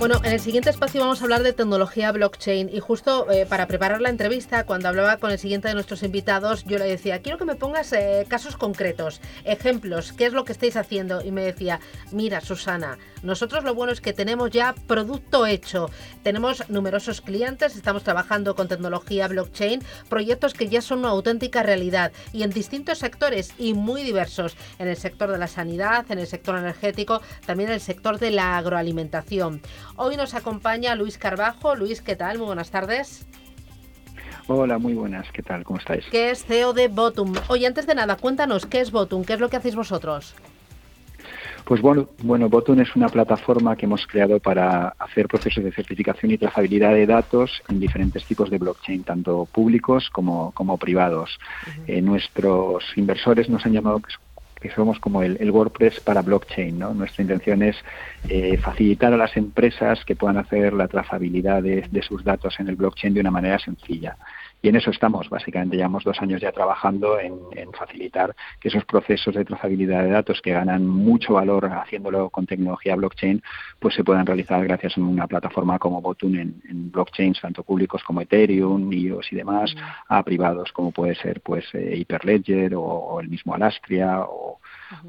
Bueno, en el siguiente espacio vamos a hablar de tecnología blockchain y justo eh, para preparar la entrevista, cuando hablaba con el siguiente de nuestros invitados, yo le decía, quiero que me pongas eh, casos concretos, ejemplos, qué es lo que estáis haciendo. Y me decía, mira, Susana, nosotros lo bueno es que tenemos ya producto hecho, tenemos numerosos clientes, estamos trabajando con tecnología blockchain, proyectos que ya son una auténtica realidad y en distintos sectores y muy diversos, en el sector de la sanidad, en el sector energético, también en el sector de la agroalimentación. Hoy nos acompaña Luis Carbajo. Luis, ¿qué tal? Muy buenas tardes. Hola, muy buenas. ¿Qué tal? ¿Cómo estáis? ¿Qué es CEO de Botum? Oye, antes de nada, cuéntanos, ¿qué es Botum? ¿Qué es lo que hacéis vosotros? Pues bueno, bueno, Botum es una plataforma que hemos creado para hacer procesos de certificación y trazabilidad de datos en diferentes tipos de blockchain, tanto públicos como, como privados. Eh, nuestros inversores nos han llamado que somos como el, WordPress para blockchain. ¿no? Nuestra intención es eh, facilitar a las empresas que puedan hacer la trazabilidad de, sus datos en el blockchain de una manera sencilla. Y en eso estamos, básicamente llevamos dos años ya trabajando en, facilitar que esos procesos de trazabilidad de datos que ganan mucho valor haciéndolo con tecnología blockchain, pues se puedan realizar gracias a una plataforma como Botun en, blockchains tanto públicos como Ethereum, IOS y demás, mm. a privados como puede ser pues eh, Hyperledger o, el mismo Alastria o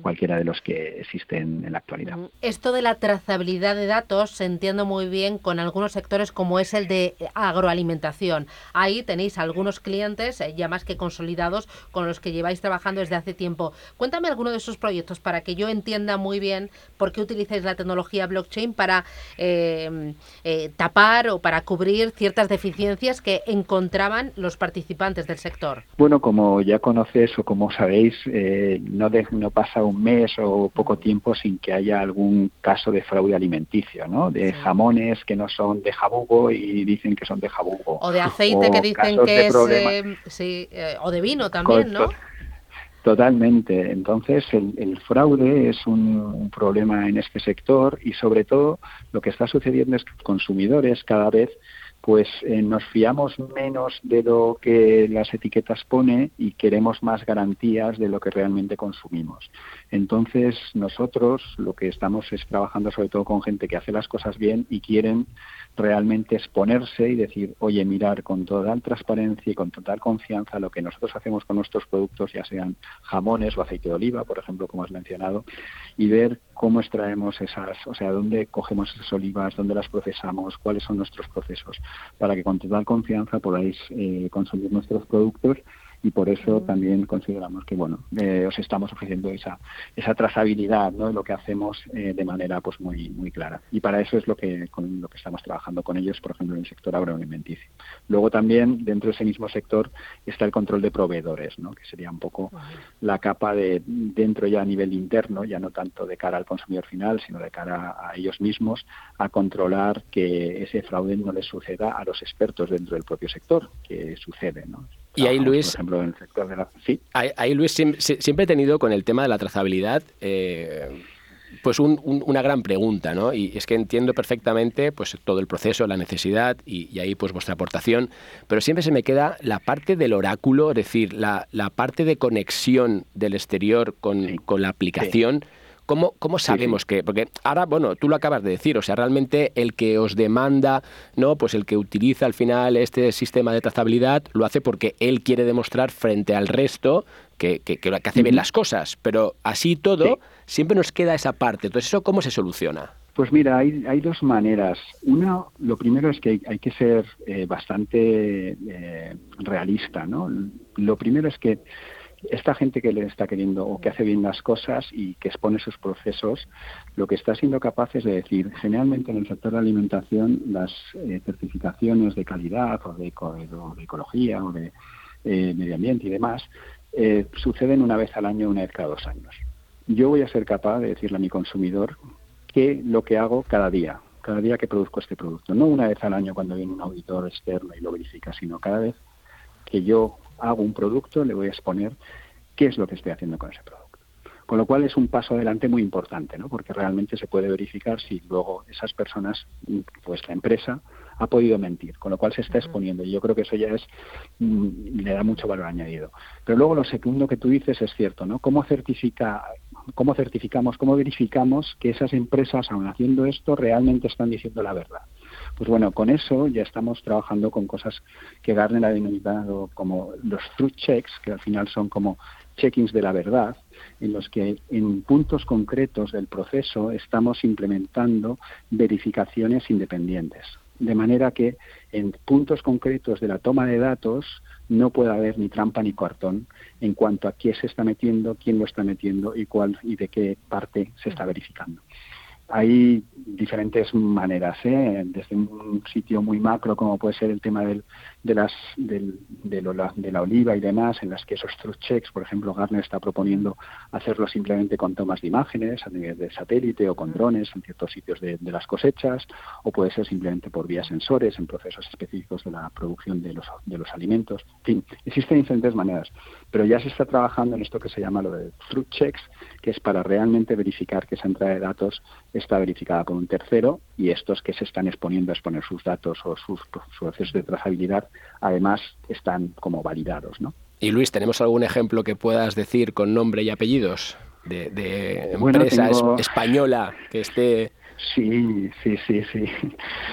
cualquiera de los que existen en la actualidad. Esto de la trazabilidad de datos se entiende muy bien con algunos sectores como es el de agroalimentación. Ahí tenéis algunos clientes eh, ya más que consolidados con los que lleváis trabajando desde hace tiempo. Cuéntame alguno de esos proyectos para que yo entienda muy bien por qué utilizáis la tecnología blockchain para em, eh, tapar o para cubrir ciertas deficiencias que encontraban los participantes del sector. Bueno, como ya conoces o como sabéis, eh, no, de, no pasa un mes o poco tiempo sin que haya algún caso de fraude alimenticio, ¿no? De jamones que no son de jabugo y dicen que son de jabugo. O de aceite que dicen que es... Eh, sí, eh, o de vino también, ¿no? Totalmente. Entonces, el, fraude es un, problema en este sector y, sobre todo, lo que está sucediendo es que los consumidores cada vez pues eh, nos fiamos menos de lo que las etiquetas pone y queremos más garantías de lo que realmente consumimos. Entonces, nosotros lo que estamos es trabajando sobre todo con gente que hace las cosas bien y quieren realmente exponerse y decir, oye, mirar con total transparencia y con total confianza lo que nosotros hacemos con nuestros productos, ya sean jamones o aceite de oliva, por ejemplo, como has mencionado, y ver cómo extraemos esas, o sea, dónde cogemos esas olivas, dónde las procesamos, cuáles son nuestros procesos, para que con total confianza podáis eh, consumir nuestros productos y por eso también consideramos que bueno eh, os estamos ofreciendo esa esa trazabilidad ¿no? de lo que hacemos eh, de manera pues muy muy clara y para eso es lo que con lo que estamos trabajando con ellos por ejemplo en el sector agroalimenticio luego también dentro de ese mismo sector está el control de proveedores ¿no? que sería un poco la capa de dentro ya a nivel interno ya no tanto de cara al consumidor final sino de cara a ellos mismos a controlar que ese fraude no les suceda a los expertos dentro del propio sector que sucede ¿no? Y ahí Luis, por ejemplo, en el sector de la... ¿Sí? ahí, Luis siempre, he tenido con el tema de la trazabilidad eh, pues una gran pregunta, ¿no? Y es que entiendo perfectamente pues todo el proceso, la necesidad y, ahí pues vuestra aportación, pero siempre se me queda la parte del oráculo, es decir, la, parte de conexión del exterior con, la aplicación. ¿Cómo, ¿Cómo, sabemos que? Porque ahora, bueno, tú lo acabas de decir, o sea, realmente el que os demanda, ¿no? Pues el que utiliza al final este sistema de trazabilidad lo hace porque él quiere demostrar frente al resto que, que, que hace bien las cosas, pero así todo siempre nos queda esa parte. Entonces, ¿eso cómo se soluciona? Pues mira, hay, hay dos maneras. Una, lo primero es que hay, que ser eh, bastante eh, realista, ¿no? Lo primero es que esta gente que le está queriendo o que hace bien las cosas y que expone sus procesos, lo que está siendo capaz es de decir, generalmente en el sector de alimentación, las eh, certificaciones de calidad o de, ecología o de medio ambiente y demás, suceden una vez al año, una vez cada dos años yo voy a ser capaz de decirle a mi consumidor qué lo que hago cada día, cada día que produzco este producto. No una vez al año cuando viene un auditor externo y lo verifica, sino cada vez que yo hago un producto le voy a exponer qué es lo que estoy haciendo con ese producto. Con lo cual es un paso adelante muy importante, ¿no? porque realmente se puede verificar si luego esas personas, pues la empresa, ha podido mentir, con lo cual se está exponiendo. Y yo creo que eso ya es mm, le da mucho valor añadido. Pero luego lo segundo que tú dices es cierto, ¿no? ¿Cómo certifica, cómo certificamos, cómo verificamos que esas empresas, aun haciendo esto, realmente están diciendo la verdad? Pues bueno, con eso ya estamos trabajando con cosas que Garner ha denominado como los truth checks, que al final son como checkings de la verdad, en los que en puntos concretos del proceso estamos implementando verificaciones independientes. De manera que en puntos concretos de la toma de datos no puede haber ni trampa ni cartón en cuanto a quién se está metiendo, quién lo está metiendo y cuál y de qué parte se está verificando. Hay diferentes maneras, ¿eh? desde un sitio muy macro como puede ser el tema del, de, las, del, de, la, oliva y demás, en las que esos truth checks, por ejemplo, Garner está proponiendo hacerlo simplemente con tomas de imágenes a nivel de satélite o con drones en ciertos sitios de, las cosechas, o puede ser simplemente por vía sensores en procesos específicos de la producción de los, de los alimentos. En fin, existen diferentes maneras, pero ya se está trabajando en esto que se llama lo de truth checks, que es para realmente verificar que esa entrada de datos está verificada por un tercero y estos que se están exponiendo a exponer sus datos o sus procesos de trazabilidad, además están como validados, ¿no? Y Luis, ¿tenemos algún ejemplo que puedas decir con nombre y apellidos de, empresa española que esté... Sí, sí, sí, sí.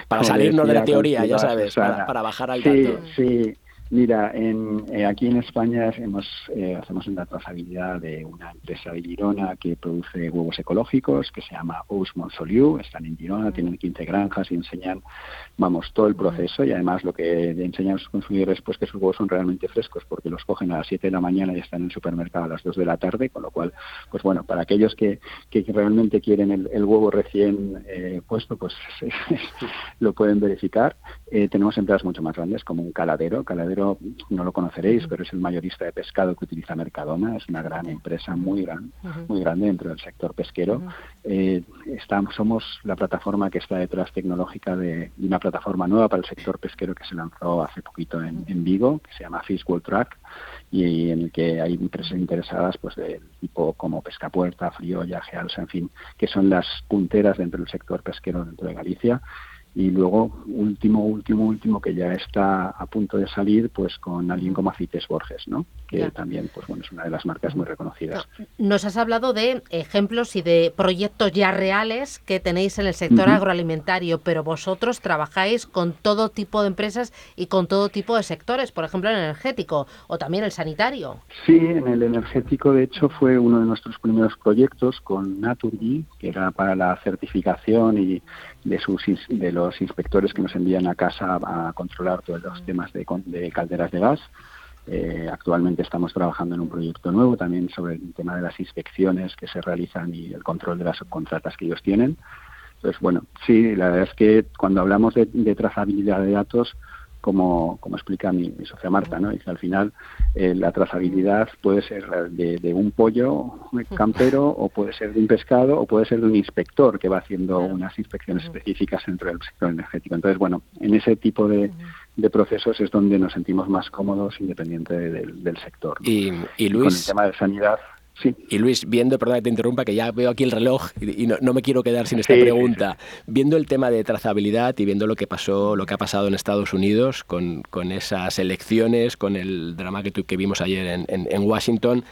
Para salirnos de la teoría, ya sabes, para, bajar al dato. Sí, Mira, en, eh, aquí en España hemos, eh, hacemos una trazabilidad de una empresa de Girona que produce huevos ecológicos, que se llama Ousmont Soliu, están en Girona, tienen 15 granjas y enseñan, vamos, todo el proceso y además lo que enseñan a los consumidores pues que sus huevos son realmente frescos porque los cogen a las 7 de la mañana y están en el supermercado a las 2 de la tarde, con lo cual, pues bueno, para aquellos que, que realmente quieren el, huevo recién eh, puesto, pues [laughs] lo pueden verificar. Tenemos empresas mucho más grandes como un caladero, caladero no lo conoceréis, pero es el mayorista de pescado que utiliza Mercadona, es una gran empresa muy gran, muy grande dentro del sector pesquero. Eh, estamos, somos la plataforma que está detrás tecnológica de, una plataforma nueva para el sector pesquero que se lanzó hace poquito en, Vigo, que se llama Fish World Track y en el que hay empresas interesadas pues de tipo como Pescapuerta, Friolla, Gealsa, en fin, que son las punteras dentro del sector pesquero dentro de Galicia y luego último último último que ya está a punto de salir pues con alguien como Acites Borges no que también pues bueno es una de las marcas muy reconocidas. Nos has hablado de ejemplos y de proyectos ya reales que tenéis en el sector agroalimentario pero vosotros trabajáis con todo tipo de empresas y con todo tipo de sectores por ejemplo el energético o también el sanitario. Sí en el energético de hecho fue uno de nuestros primeros proyectos con Naturgy que era para la certificación y de sus de los inspectores que nos envían a casa a controlar todos los temas de, de calderas de gas. Eh, actualmente estamos trabajando en un proyecto nuevo también sobre el tema de las inspecciones que se realizan y el control de las subcontratas que ellos tienen. Entonces, bueno, sí, la verdad es que cuando hablamos de, de trazabilidad de datos, como, como explica mi, socia Marta, ¿no? Dice, al final eh, la trazabilidad puede ser de, un pollo campero o puede ser de un pescado o puede ser de un inspector que va haciendo unas inspecciones específicas dentro del sector energético. Entonces, bueno, en ese tipo de, procesos es donde nos sentimos más cómodos independiente del, sector. Y, y Luis... Con el tema de sanidad Y Luis, viendo, perdón que te interrumpa, que ya veo aquí el reloj y, no, me quiero quedar sin esta pregunta. Viendo el tema de trazabilidad y viendo lo que pasó, lo que ha pasado en Estados Unidos con, con esas elecciones, con el drama que, que vimos ayer en, en, Washington,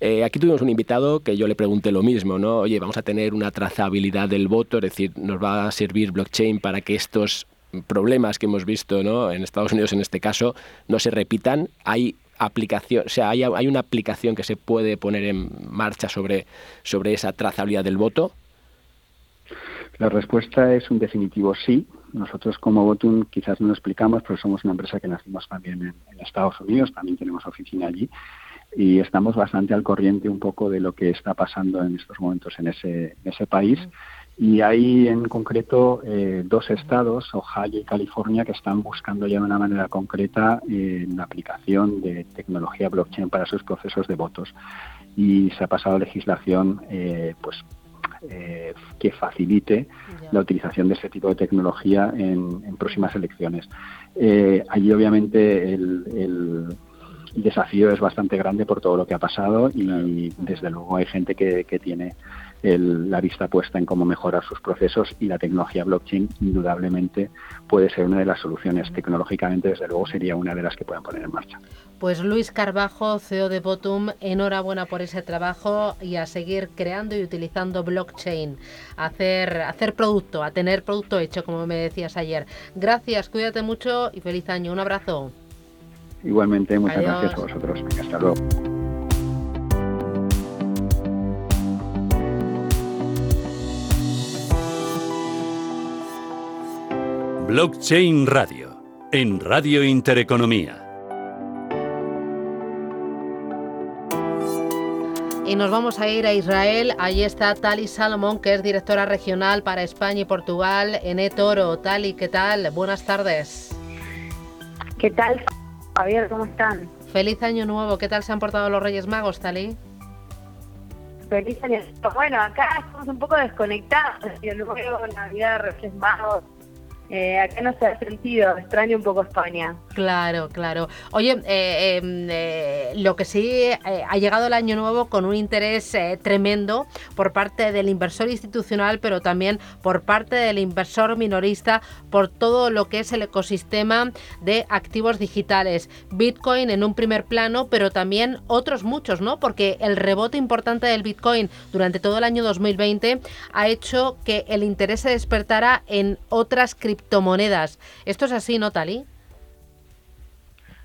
eh, aquí tuvimos un invitado que yo le pregunté lo mismo, ¿no? Oye, vamos a tener una trazabilidad del voto, es decir, nos va a servir blockchain para que estos problemas que hemos visto ¿no? en Estados Unidos en este caso no se repitan. Hay aplicación, o sea, hay, hay, una aplicación que se puede poner en marcha sobre, sobre esa trazabilidad del voto? La respuesta es un definitivo sí. Nosotros como Votum quizás no lo explicamos, pero somos una empresa que nacimos también en, Estados Unidos, también tenemos oficina allí y estamos bastante al corriente un poco de lo que está pasando en estos momentos en ese, en ese país. Y hay en concreto eh, dos estados, Ohio y California, que están buscando ya de una manera concreta eh, la aplicación de tecnología blockchain para sus procesos de votos. Y se ha pasado legislación eh, pues, que facilite la utilización de este tipo de tecnología en, próximas elecciones. allí obviamente el, el desafío es bastante grande por todo lo que ha pasado y desde luego hay gente que, que tiene la vista puesta en cómo mejorar sus procesos y la tecnología blockchain indudablemente puede ser una de las soluciones. Tecnológicamente, desde luego, sería una de las que puedan poner en marcha. Pues Luis Carbajo, CEO de Botum, enhorabuena por ese trabajo y a seguir creando y utilizando blockchain, a hacer, hacer producto, a tener producto hecho, como me decías ayer. Gracias, cuídate mucho y feliz año. Un abrazo. Igualmente, muchas gracias a vosotros. Hasta luego. Blockchain Radio, en Radio Intereconomía. Y nos vamos a ir a Israel. Allí está Tali Salomón, que es directora regional para España y Portugal en eToro. Tali, ¿qué tal? Buenas tardes. ¿Qué tal, Javier? ¿Cómo están? Feliz año nuevo. ¿Qué tal se han portado los Reyes Magos, Tali? Feliz año. Bueno, acá estamos un poco desconectados. Luego Navidad, Reyes Magos, eh, acá no se ha sentido, extraño un poco España. Claro, claro. Oye, eh, em, eh, lo que sí ha llegado el año nuevo con un interés tremendo por parte del inversor institucional, pero también por parte del inversor minorista por todo lo que es el ecosistema de activos digitales. Bitcoin en un primer plano, pero también otros muchos, ¿no? Porque el rebote importante del Bitcoin durante todo el año 2020 ha hecho que el interés se despertara en otras criptomonedas criptomonedas. ¿Esto es así, no, Tali?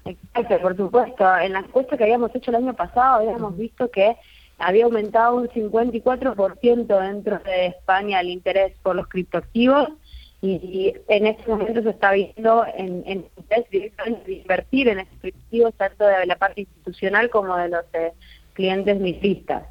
Exacto, por supuesto. En la encuesta que habíamos hecho el año pasado habíamos visto que había aumentado un 54% dentro de España el interés por los criptoactivos y, en este momento se está viendo en, invertir en estos criptoactivos tanto de la parte institucional como de los eh, clientes minoristas.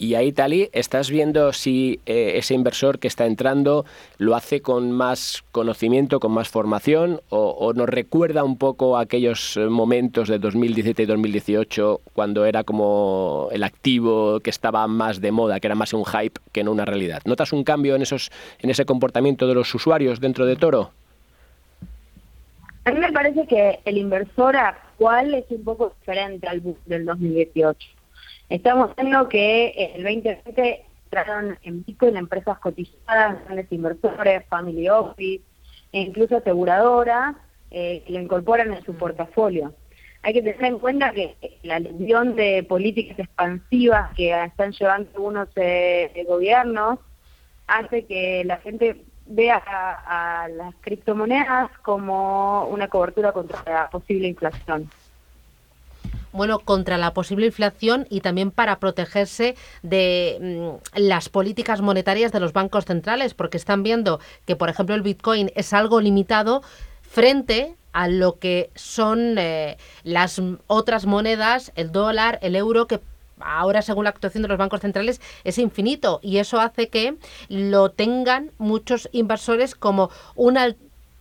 Y ahí, Tali, ¿estás viendo si eh, ese inversor que está entrando lo hace con más conocimiento, con más formación, o, nos recuerda un poco aquellos eh, momentos de 2017 y 2018 cuando era como el activo que estaba más de moda, que era más un hype que no una realidad? ¿Notas un cambio en, esos, en ese comportamiento de los usuarios dentro de Toro? A mí me parece que el inversor actual es un poco diferente al del 2018 Estamos viendo que el 2020 entraron en Bitcoin empresas cotizadas, grandes inversores, family office e incluso aseguradoras eh, que lo incorporan en su portafolio. Hay que tener en cuenta que la lesión de políticas expansivas que están llevando algunos eh, gobiernos hace que la gente vea a las criptomonedas como una cobertura contra la posible inflación bueno, contra la posible inflación y también para protegerse de mm, las políticas monetarias de los bancos centrales, porque están viendo que, por ejemplo, el Bitcoin es algo limitado frente a lo que son eh, las otras monedas, el dólar, el euro, que ahora según la actuación de los bancos centrales es infinito. Y eso hace que lo tengan muchos inversores como un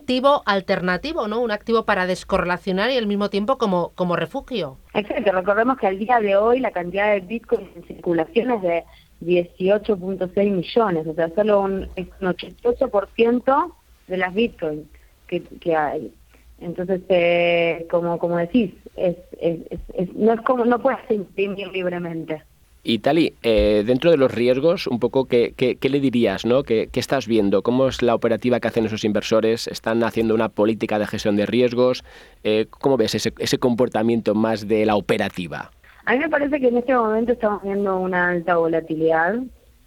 activo alternativo, ¿no? Un activo para descorrelacionar y al mismo tiempo como, como refugio. Exacto, recordemos que al día de hoy la cantidad de Bitcoin en circulación es de 18.6 millones, o sea, solo un, 88% de las Bitcoin que, que hay. Entonces, eh, como como decís, es, es, no es como no puedes imprimir libremente. Y Tali, eh, dentro de los riesgos, un poco, ¿qué, qué, le dirías? ¿no? ¿Qué, ¿Qué, estás viendo? ¿Cómo es la operativa que hacen esos inversores? ¿Están haciendo una política de gestión de riesgos? Eh, ¿Cómo ves ese, ese comportamiento más de la operativa? A mí me parece que en este momento estamos viendo una alta volatilidad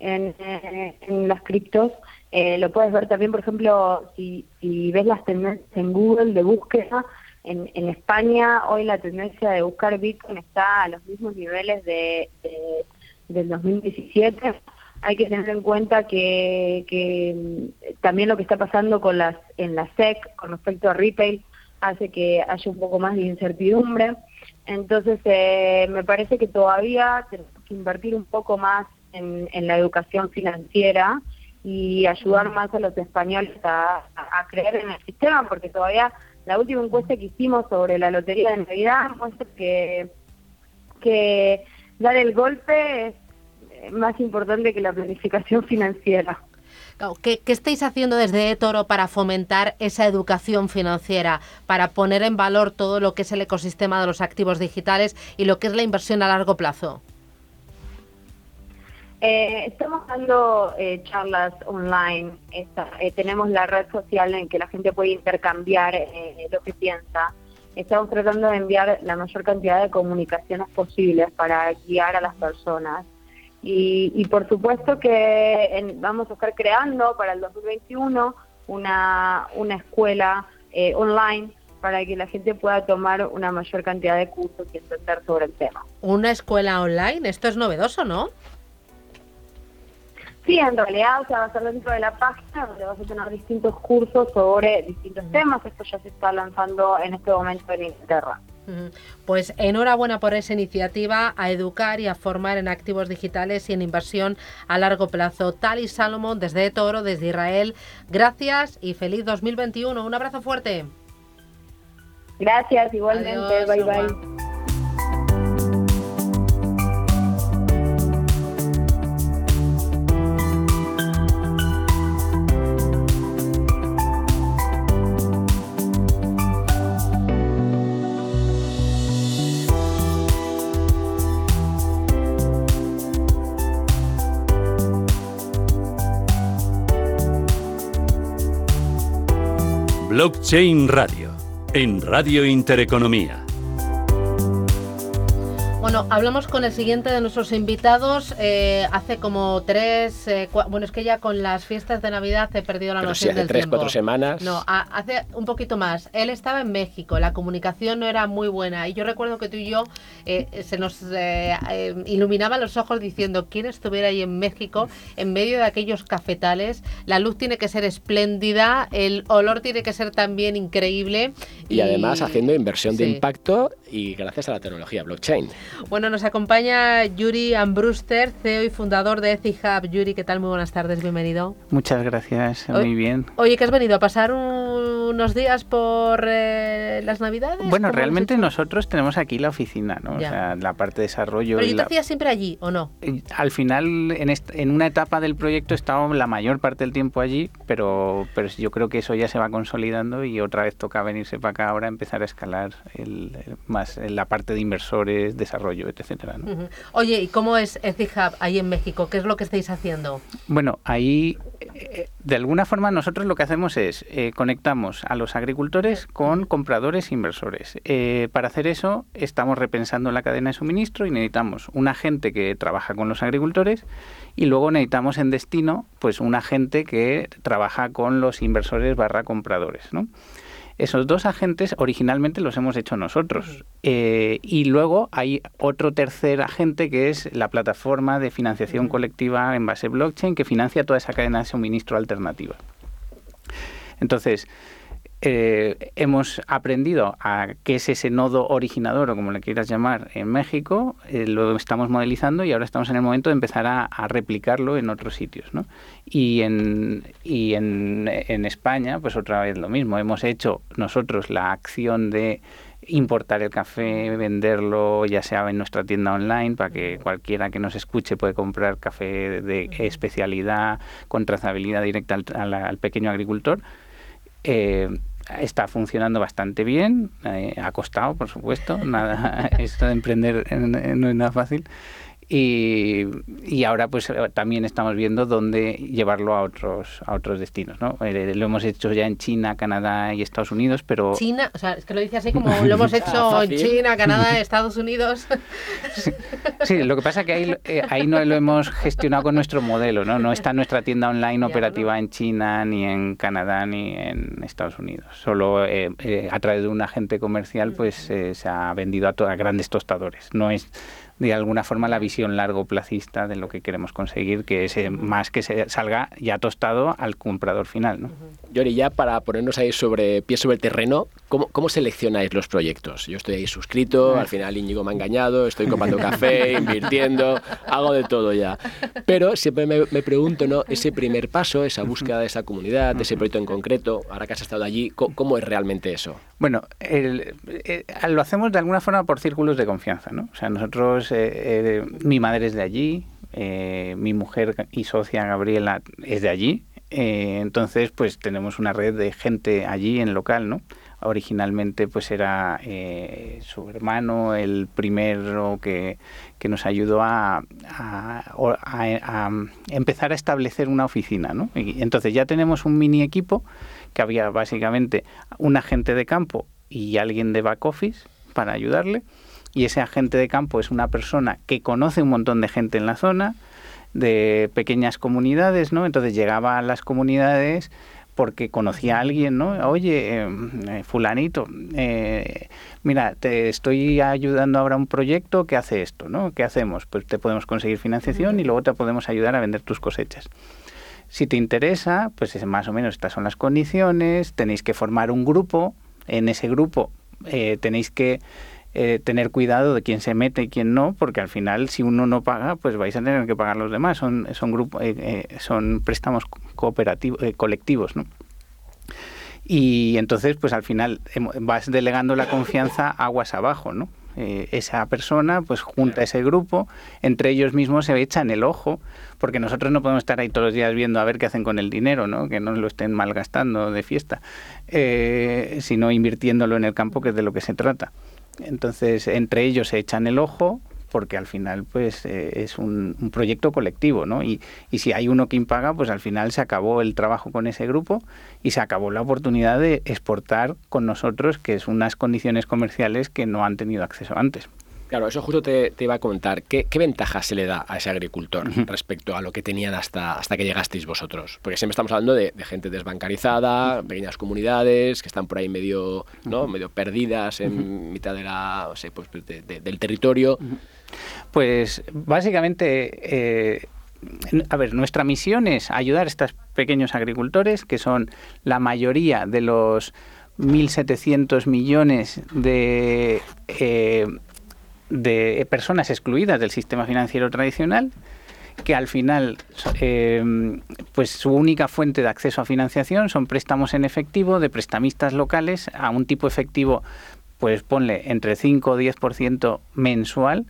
en, eh, en las criptos. Eh, lo puedes ver también, por ejemplo, si, si ves las tendencias en Google de búsqueda, en, en, España hoy la tendencia de buscar Bitcoin está a los mismos niveles de, de del 2017. Hay que tener en cuenta que, que mm, también lo que está pasando con las en la SEC con respecto a retail hace que haya un poco más de incertidumbre. Entonces, eh, me parece que todavía tenemos que invertir un poco más en, en la educación financiera y ayudar más a los españoles a, a, creer en el sistema, porque todavía la última encuesta que hicimos sobre la lotería de Navidad muestra que, dar el golpe es más importante que la planificación [laughs] financiera. ¿Qué, ¿Qué, estáis haciendo desde eToro para fomentar esa educación financiera, para poner en valor todo lo que es el ecosistema de los activos digitales y lo que es la inversión a largo plazo? Eh, estamos dando eh, charlas online. Eh, tenemos la red social en que la gente puede intercambiar eh, lo que piensa. Estamos tratando de enviar la mayor cantidad de comunicaciones posibles para guiar a las personas. Y, y por supuesto que vamos a estar creando para el 2021 una, una escuela online para que la gente pueda tomar una mayor cantidad de cursos y entender sobre el tema. ¿Una escuela online? Esto es novedoso, ¿no? Sí, en realidad o sea, va a ser dentro de la página donde vas a tener distintos cursos sobre distintos mm. temas. Esto ya se está lanzando en este momento en Inglaterra. Pues enhorabuena por esa iniciativa a educar y a formar en activos digitales y en inversión a largo plazo. Tali Salomón desde Toro, desde Israel. Gracias y feliz 2021. Un abrazo fuerte. Gracias, igualmente. Adiós, bye bye. Blockchain Radio, en Radio Intereconomía. Bueno, hablamos con el siguiente de nuestros invitados. Eh, hace como tres, eh, bueno, es que ya con las fiestas de Navidad he perdido la Pero noción sí, hace del tres, tiempo. cuatro semanas. No, a, hace un poquito más. Él estaba en México, la comunicación no era muy buena y yo recuerdo que tú y yo eh, se nos eh, eh, iluminaban los ojos diciendo quién estuviera ahí en México en medio de aquellos cafetales. La luz tiene que ser espléndida, el olor tiene que ser también increíble. Y, además haciendo inversión de impacto y gracias a la tecnología blockchain. Bueno, nos acompaña Yuri Ambruster, CEO y fundador de EthiHub. Yuri, ¿qué tal? Muy buenas tardes, bienvenido. Muchas gracias, muy bien. Oye, que has venido a pasar un- unos días por eh, las Navidades. Bueno, ¿Cómo realmente nosotros tenemos aquí la oficina, ¿no? Ya. O sea, la parte de desarrollo. Pero y yo te la- hacía siempre allí, ¿o no? Eh, Al final, en, en una etapa del proyecto estaba la mayor parte del tiempo allí, pero, pero yo creo que eso ya se va consolidando y otra vez toca venirse para acá ahora, empezar a escalar el, el- más en la parte de inversores, desarrollo, etcétera. ¿no? Ujú. Oye, ¿y cómo es EthiHub ahí en México? ¿Qué es lo que estáis haciendo? Bueno, ahí eh, de alguna forma nosotros lo que hacemos es eh, conectamos a los agricultores con compradores e inversores. Eh, para hacer eso estamos repensando la cadena de suministro y necesitamos un agente que trabaja con los agricultores y luego necesitamos en destino pues un agente que trabaja con los inversores barra compradores, ¿no? Esos dos agentes originalmente los hemos hecho nosotros. Eh, y luego hay otro tercer agente que es la plataforma de financiación colectiva en base blockchain que financia toda esa cadena de suministro alternativa. Entonces, eh, hemos aprendido a qué es ese nodo originador o como le quieras llamar en México, eh, lo estamos modelizando y ahora estamos en el momento de empezar a, a replicarlo en otros sitios. ¿no? Y, en, y en, en España, pues otra vez lo mismo, hemos hecho nosotros la acción de importar el café, venderlo, ya sea en nuestra tienda online, para que cualquiera que nos escuche puede comprar café de especialidad con trazabilidad directa al, al- pequeño agricultor. Eh, está funcionando bastante bien, eh, ha costado, por supuesto, nada, [laughs] esto de emprender no es nada fácil. Y, ahora pues eh, también estamos viendo dónde llevarlo a otros a otros destinos no eh, lo hemos hecho ya en China Canadá y Estados Unidos pero China o sea es que lo dice así [laughs] como lo hemos hecho en China Canadá [laughs] Estados Unidos. Sí, lo que pasa es que ahí, eh, ahí no lo hemos gestionado con nuestro modelo no no está nuestra tienda online operativa en China ni en Canadá ni en Estados Unidos. Solo a través de un agente comercial pues se ha vendido a, a grandes tostadores. No es de alguna forma la visión largo placista de lo que queremos conseguir, que es eh, más que se salga ya tostado al comprador final. ¿no? Yori, ya para ponernos ahí sobre pie sobre el terreno, ¿cómo, ¿cómo seleccionáis los proyectos? Yo estoy ahí suscrito, al final Íñigo me ha engañado, estoy comprando café, [laughs] invirtiendo, hago de todo ya. Pero siempre me, pregunto, ¿no? Ese primer paso, esa búsqueda de esa comunidad, de ese proyecto en concreto, ahora que has estado allí, ¿cómo, es realmente eso? Bueno, eh, lo hacemos de alguna forma por círculos de confianza, ¿no? O sea, nosotros eh, mi madre es de allí, eh, mi mujer y socia Gabriela es de allí, eh, entonces pues tenemos una red de gente allí en local, ¿no? Originalmente pues era su hermano el primero que, nos ayudó a, empezar a establecer una oficina, ¿no? Y entonces ya tenemos un mini equipo que había básicamente un agente de campo y alguien de back office para ayudarle y ese agente de campo es una persona que conoce un montón de gente en la zona, de pequeñas comunidades, ¿no? Entonces llegaba a las comunidades porque conocía a alguien, ¿no? Oye, em, eh, fulanito, eh, mira, te estoy ayudando ahora a un proyecto que hace esto, ¿no? ¿Qué hacemos? Pues te podemos conseguir financiación y luego te podemos ayudar a vender tus cosechas. Si te interesa, pues más o menos estas son las condiciones, tenéis que formar un grupo, en ese grupo eh, tenéis que eh, tener cuidado de quién se mete y quién no, porque al final si uno no paga, pues vais a tener que pagar los demás. Son, son, grupos, eh, eh, son préstamos cooperativos, colectivos, ¿no? Y entonces, pues al final vas delegando la confianza aguas abajo, ¿no? esa persona pues junta ese grupo, entre ellos mismos se echan el ojo, porque nosotros no podemos estar ahí todos los días viendo a ver qué hacen con el dinero, ¿no? que no lo estén malgastando de fiesta, sino invirtiéndolo en el campo, que es de lo que se trata. Entonces, entre ellos se echan el ojo porque al final pues eh, es un, proyecto colectivo, ¿no? Y, y, si hay uno que impaga, pues al final se acabó el trabajo con ese grupo y se acabó la oportunidad de exportar con nosotros, que es unas condiciones comerciales que no han tenido acceso antes. Claro, eso justo te, iba a comentar. ¿Qué, ventajas se le da a ese agricultor respecto a lo que tenían hasta, hasta que llegasteis vosotros? Porque siempre estamos hablando de, gente desbancarizada, pequeñas comunidades que están por ahí medio, ¿no? medio perdidas en mitad de la, pues, del territorio. Pues básicamente... Eh, a ver, nuestra misión es ayudar a estos pequeños agricultores, que son la mayoría de los 1.700 millones de eh, de personas excluidas del sistema financiero tradicional que al final eh, pues su única fuente de acceso a financiación son préstamos en efectivo de prestamistas locales. A un tipo efectivo pues ponle entre 5 o 10% mensual.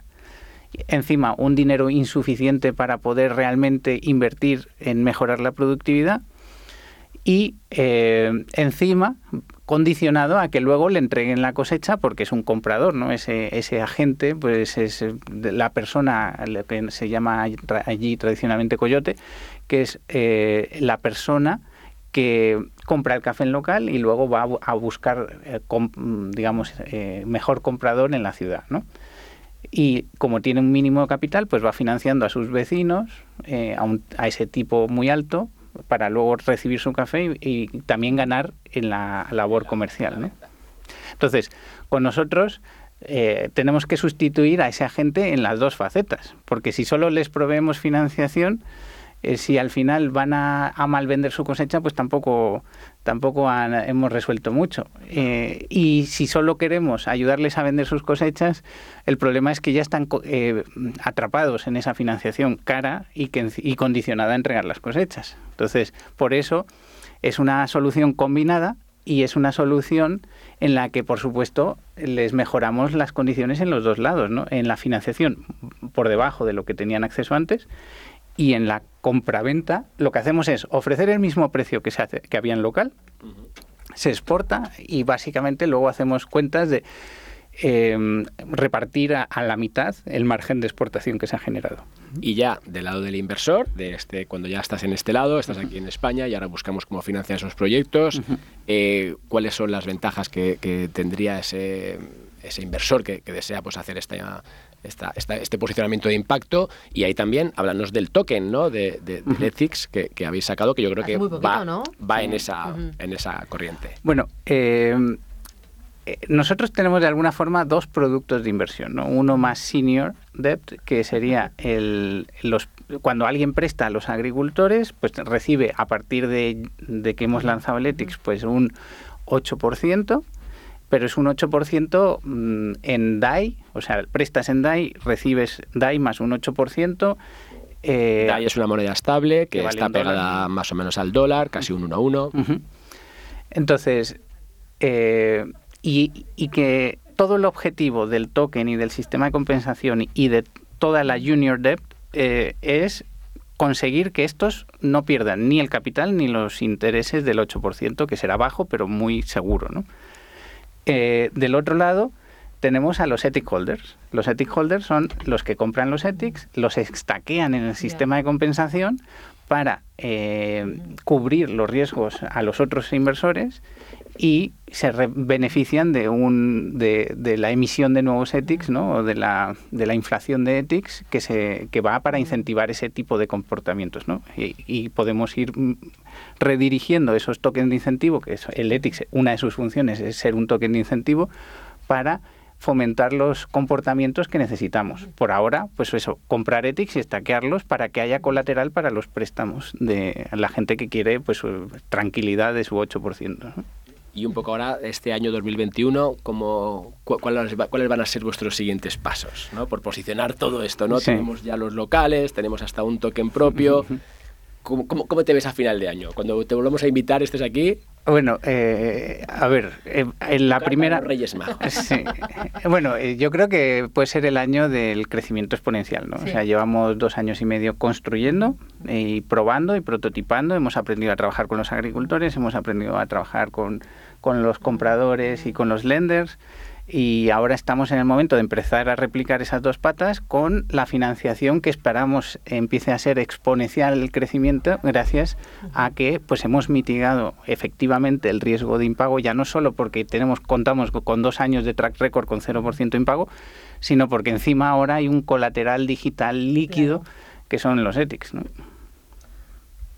Encima un dinero insuficiente para poder realmente invertir en mejorar la productividad. Y eh, encima condicionado a que luego le entreguen la cosecha porque es un comprador, ¿no? Ese, ese agente, pues es eh, la persona, que se llama allí tradicionalmente coyote, que es eh, la persona que compra el café en local y luego va a, buscar, eh, digamos, mejor comprador en la ciudad, ¿no? Y como tiene un mínimo de capital, pues va financiando a sus vecinos a, a ese tipo muy alto para luego recibir su café y, también ganar en la labor comercial. Entonces, con nosotros eh, tenemos que sustituir a ese agente en las dos facetas, porque si solo les proveemos financiación, eh, si al final van a, a mal vender su cosecha, pues tampoco, tampoco hemos resuelto mucho. Eh, y si solo queremos ayudarles a vender sus cosechas, el problema es que ya están eh, atrapados en esa financiación cara y, que, y condicionada a entregar las cosechas. Entonces, por eso es una solución combinada y es una solución en la que, por supuesto, les mejoramos las condiciones en los dos lados, ¿no? En la financiación por debajo de lo que tenían acceso antes y en la compraventa lo que hacemos es ofrecer el mismo precio que, se hace, que había en local, se exporta y básicamente luego hacemos cuentas de em, repartir a, la mitad el margen de exportación que se ha generado. Y ya del lado del inversor, de este, cuando ya estás en este lado, estás aquí en España y ahora buscamos cómo financiar esos proyectos, eh, cuáles son las ventajas que, tendría ese, ese inversor que, desea pues, hacer esta, esta, este posicionamiento de impacto y ahí también háblanos del token ¿no? de, de, Ethics que, habéis sacado que yo creo que va, va en, esa, en esa corriente. Bueno, eh, eh, nosotros tenemos de alguna forma dos productos de inversión, ¿no? Uno más senior debt, que sería el, los, cuando alguien presta a los agricultores, pues recibe a partir de, que hemos lanzado el Ethics, pues un 8%, pero es un 8% mm, en DAI, o sea, prestas en DAI, recibes DAI más un 8%. Eh, DAI es una moneda estable que, está pegada más o menos al dólar, casi un 1 a 1. Entonces, eh, y, que todo el objetivo del token y del sistema de compensación y de toda la junior debt eh, es conseguir que estos no pierdan ni el capital ni los intereses del 8%, que será bajo, pero muy seguro. ¿no? Eh, del otro lado, tenemos a los ethic holders. Los ethic holders son los que compran los ethics, los estaquean en el sistema de compensación para eh, cubrir los riesgos a los otros inversores y se benefician de, un, de, de, la emisión de nuevos ETICs, ¿no? o de la, de la inflación de ETICs que, se, que va para incentivar ese tipo de comportamientos. ¿no? Y, podemos ir redirigiendo esos tokens de incentivo, que es el ETICS, una de sus funciones es ser un token de incentivo, para fomentar los comportamientos que necesitamos. Por ahora, pues eso, comprar ETICs y estaquearlos para que haya colateral para los préstamos de la gente que quiere pues tranquilidad de su 8%. ¿no? y un poco ahora, este año 2021, como, cuáles, ¿cuáles van a ser vuestros siguientes pasos? ¿no? Por posicionar todo esto, ¿no? Tenemos ya los locales, tenemos hasta un token propio. ¿Cómo, cómo, te ves a final de año? Cuando te volvemos a invitar, estés aquí. Bueno, eh, a ver, eh, en la primera... Reyes Magos. [laughs] Sí. Bueno, eh, yo creo que puede ser el año del crecimiento exponencial, ¿no? O sea, llevamos dos años y medio construyendo y probando y prototipando. Hemos aprendido a trabajar con los agricultores, hemos aprendido a trabajar con, con los compradores y con los lenders y ahora estamos en el momento de empezar a replicar esas dos patas con la financiación que esperamos empiece a ser exponencial el crecimiento gracias a que pues hemos mitigado efectivamente el riesgo de impago ya no solo porque tenemos contamos con dos años de track record con 0% de impago sino porque encima ahora hay un colateral digital líquido que son los ETICs.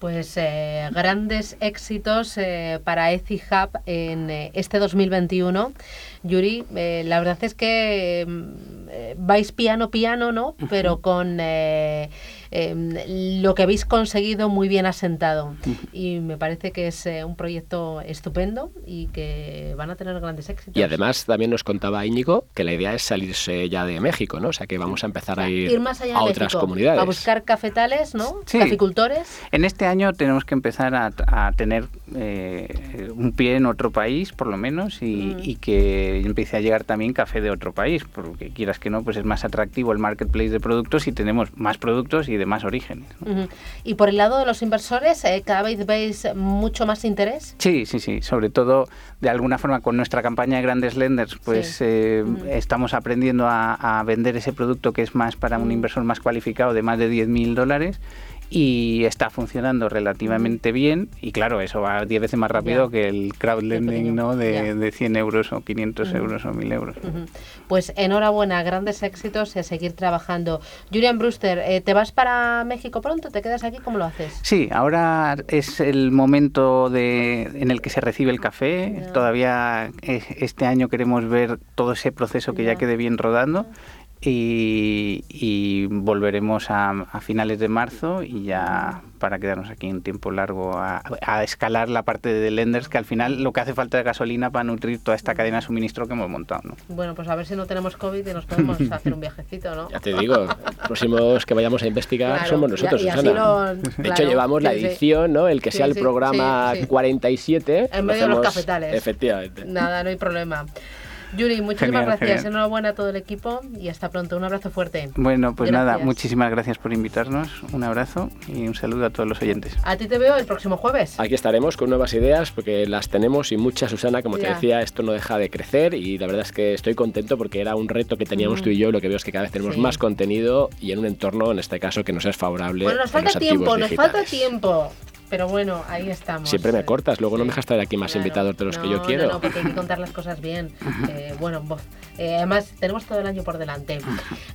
Pues eh, grandes éxitos eh, para EciHub en eh, este 2021. Yuri, la verdad es que mm, vais piano piano, ¿no? Pero con Em, lo que habéis conseguido muy bien asentado. Y me parece que es eh, un proyecto estupendo y que van a tener grandes éxitos. Y además también nos contaba Íñigo que la idea es salirse ya de México, ¿no? O sea que vamos a empezar a ir, a otras comunidades. A buscar cafetales, ¿no? Caficultores. En este año tenemos que empezar a, tener eh, un pie en otro país, por lo menos, y, mm. y, que empiece a llegar también café de otro país, porque quieras que no, pues es más atractivo el marketplace de productos y tenemos más productos y de más orígenes. ¿Y por el lado de los inversores, eh, cada vez veis mucho más interés? Sí, sí, sí. Sobre todo, de alguna forma, con nuestra campaña de grandes lenders, pues eh, estamos aprendiendo a, a, vender ese producto que es más para un inversor más cualificado de más de 10.000 dólares y está funcionando relativamente bien y claro, eso va 10 veces más rápido que el crowdlending ¿no? de, de, 100 euros o 500 euros o 1000 euros. Pues enhorabuena, grandes éxitos y a seguir trabajando. Julian Brewster, eh, ¿te vas para México pronto? ¿Te quedas aquí? ¿Cómo lo haces? Sí, ahora es el momento de, en el que se recibe el café. Todavía eh, este año queremos ver todo ese proceso que ya quede bien rodando y, volveremos a, finales de marzo y ya para quedarnos aquí un tiempo largo a, escalar la parte de lenders que al final lo que hace falta es gasolina para nutrir toda esta cadena de suministro que hemos montado. ¿no? Bueno, pues a ver si no tenemos COVID y nos podemos [laughs] hacer un viajecito, ¿no? Ya te digo, los próximos que vayamos a investigar somos nosotros, Susana. de hecho, llevamos la edición, ¿no? El que sea el programa 47. En medio de los cafetales. Efectivamente. Nada, no hay problema. Yuri, muchísimas gracias. Enhorabuena a todo el equipo y hasta pronto. Un abrazo fuerte. Bueno, pues nada, muchísimas gracias por invitarnos. Un abrazo y un saludo a todos los oyentes. A ti te veo el próximo jueves. Aquí estaremos con nuevas ideas porque las tenemos y muchas, Susana. Como te decía, esto no deja de crecer y la verdad es que estoy contento porque era un reto que teníamos tú y yo. Lo que veo es que cada vez tenemos más contenido y en un entorno, en este caso, que nos es favorable. Bueno, nos falta tiempo, nos falta tiempo. Pero bueno, ahí estamos. Siempre me cortas, luego no me dejas traer aquí más invitados de los que yo quiero. No, no, porque hay que contar las cosas bien. Eh, bueno, eh, además tenemos todo el año por delante.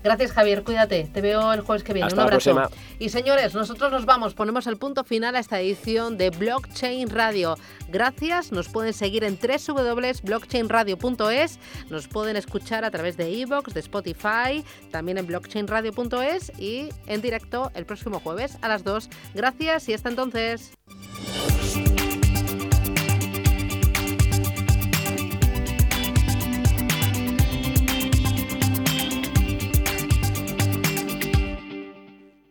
Gracias Javier, cuídate. Te veo el jueves que viene. Un abrazo. Y señores, nosotros nos vamos, ponemos el punto final a esta edición de Blockchain Radio. Gracias, nos pueden seguir en www.blockchainradio.es, nos pueden escuchar a través de iVoox, de Spotify, también en blockchainradio.es y en directo el próximo jueves a las 2. Gracias y hasta entonces. Thank you.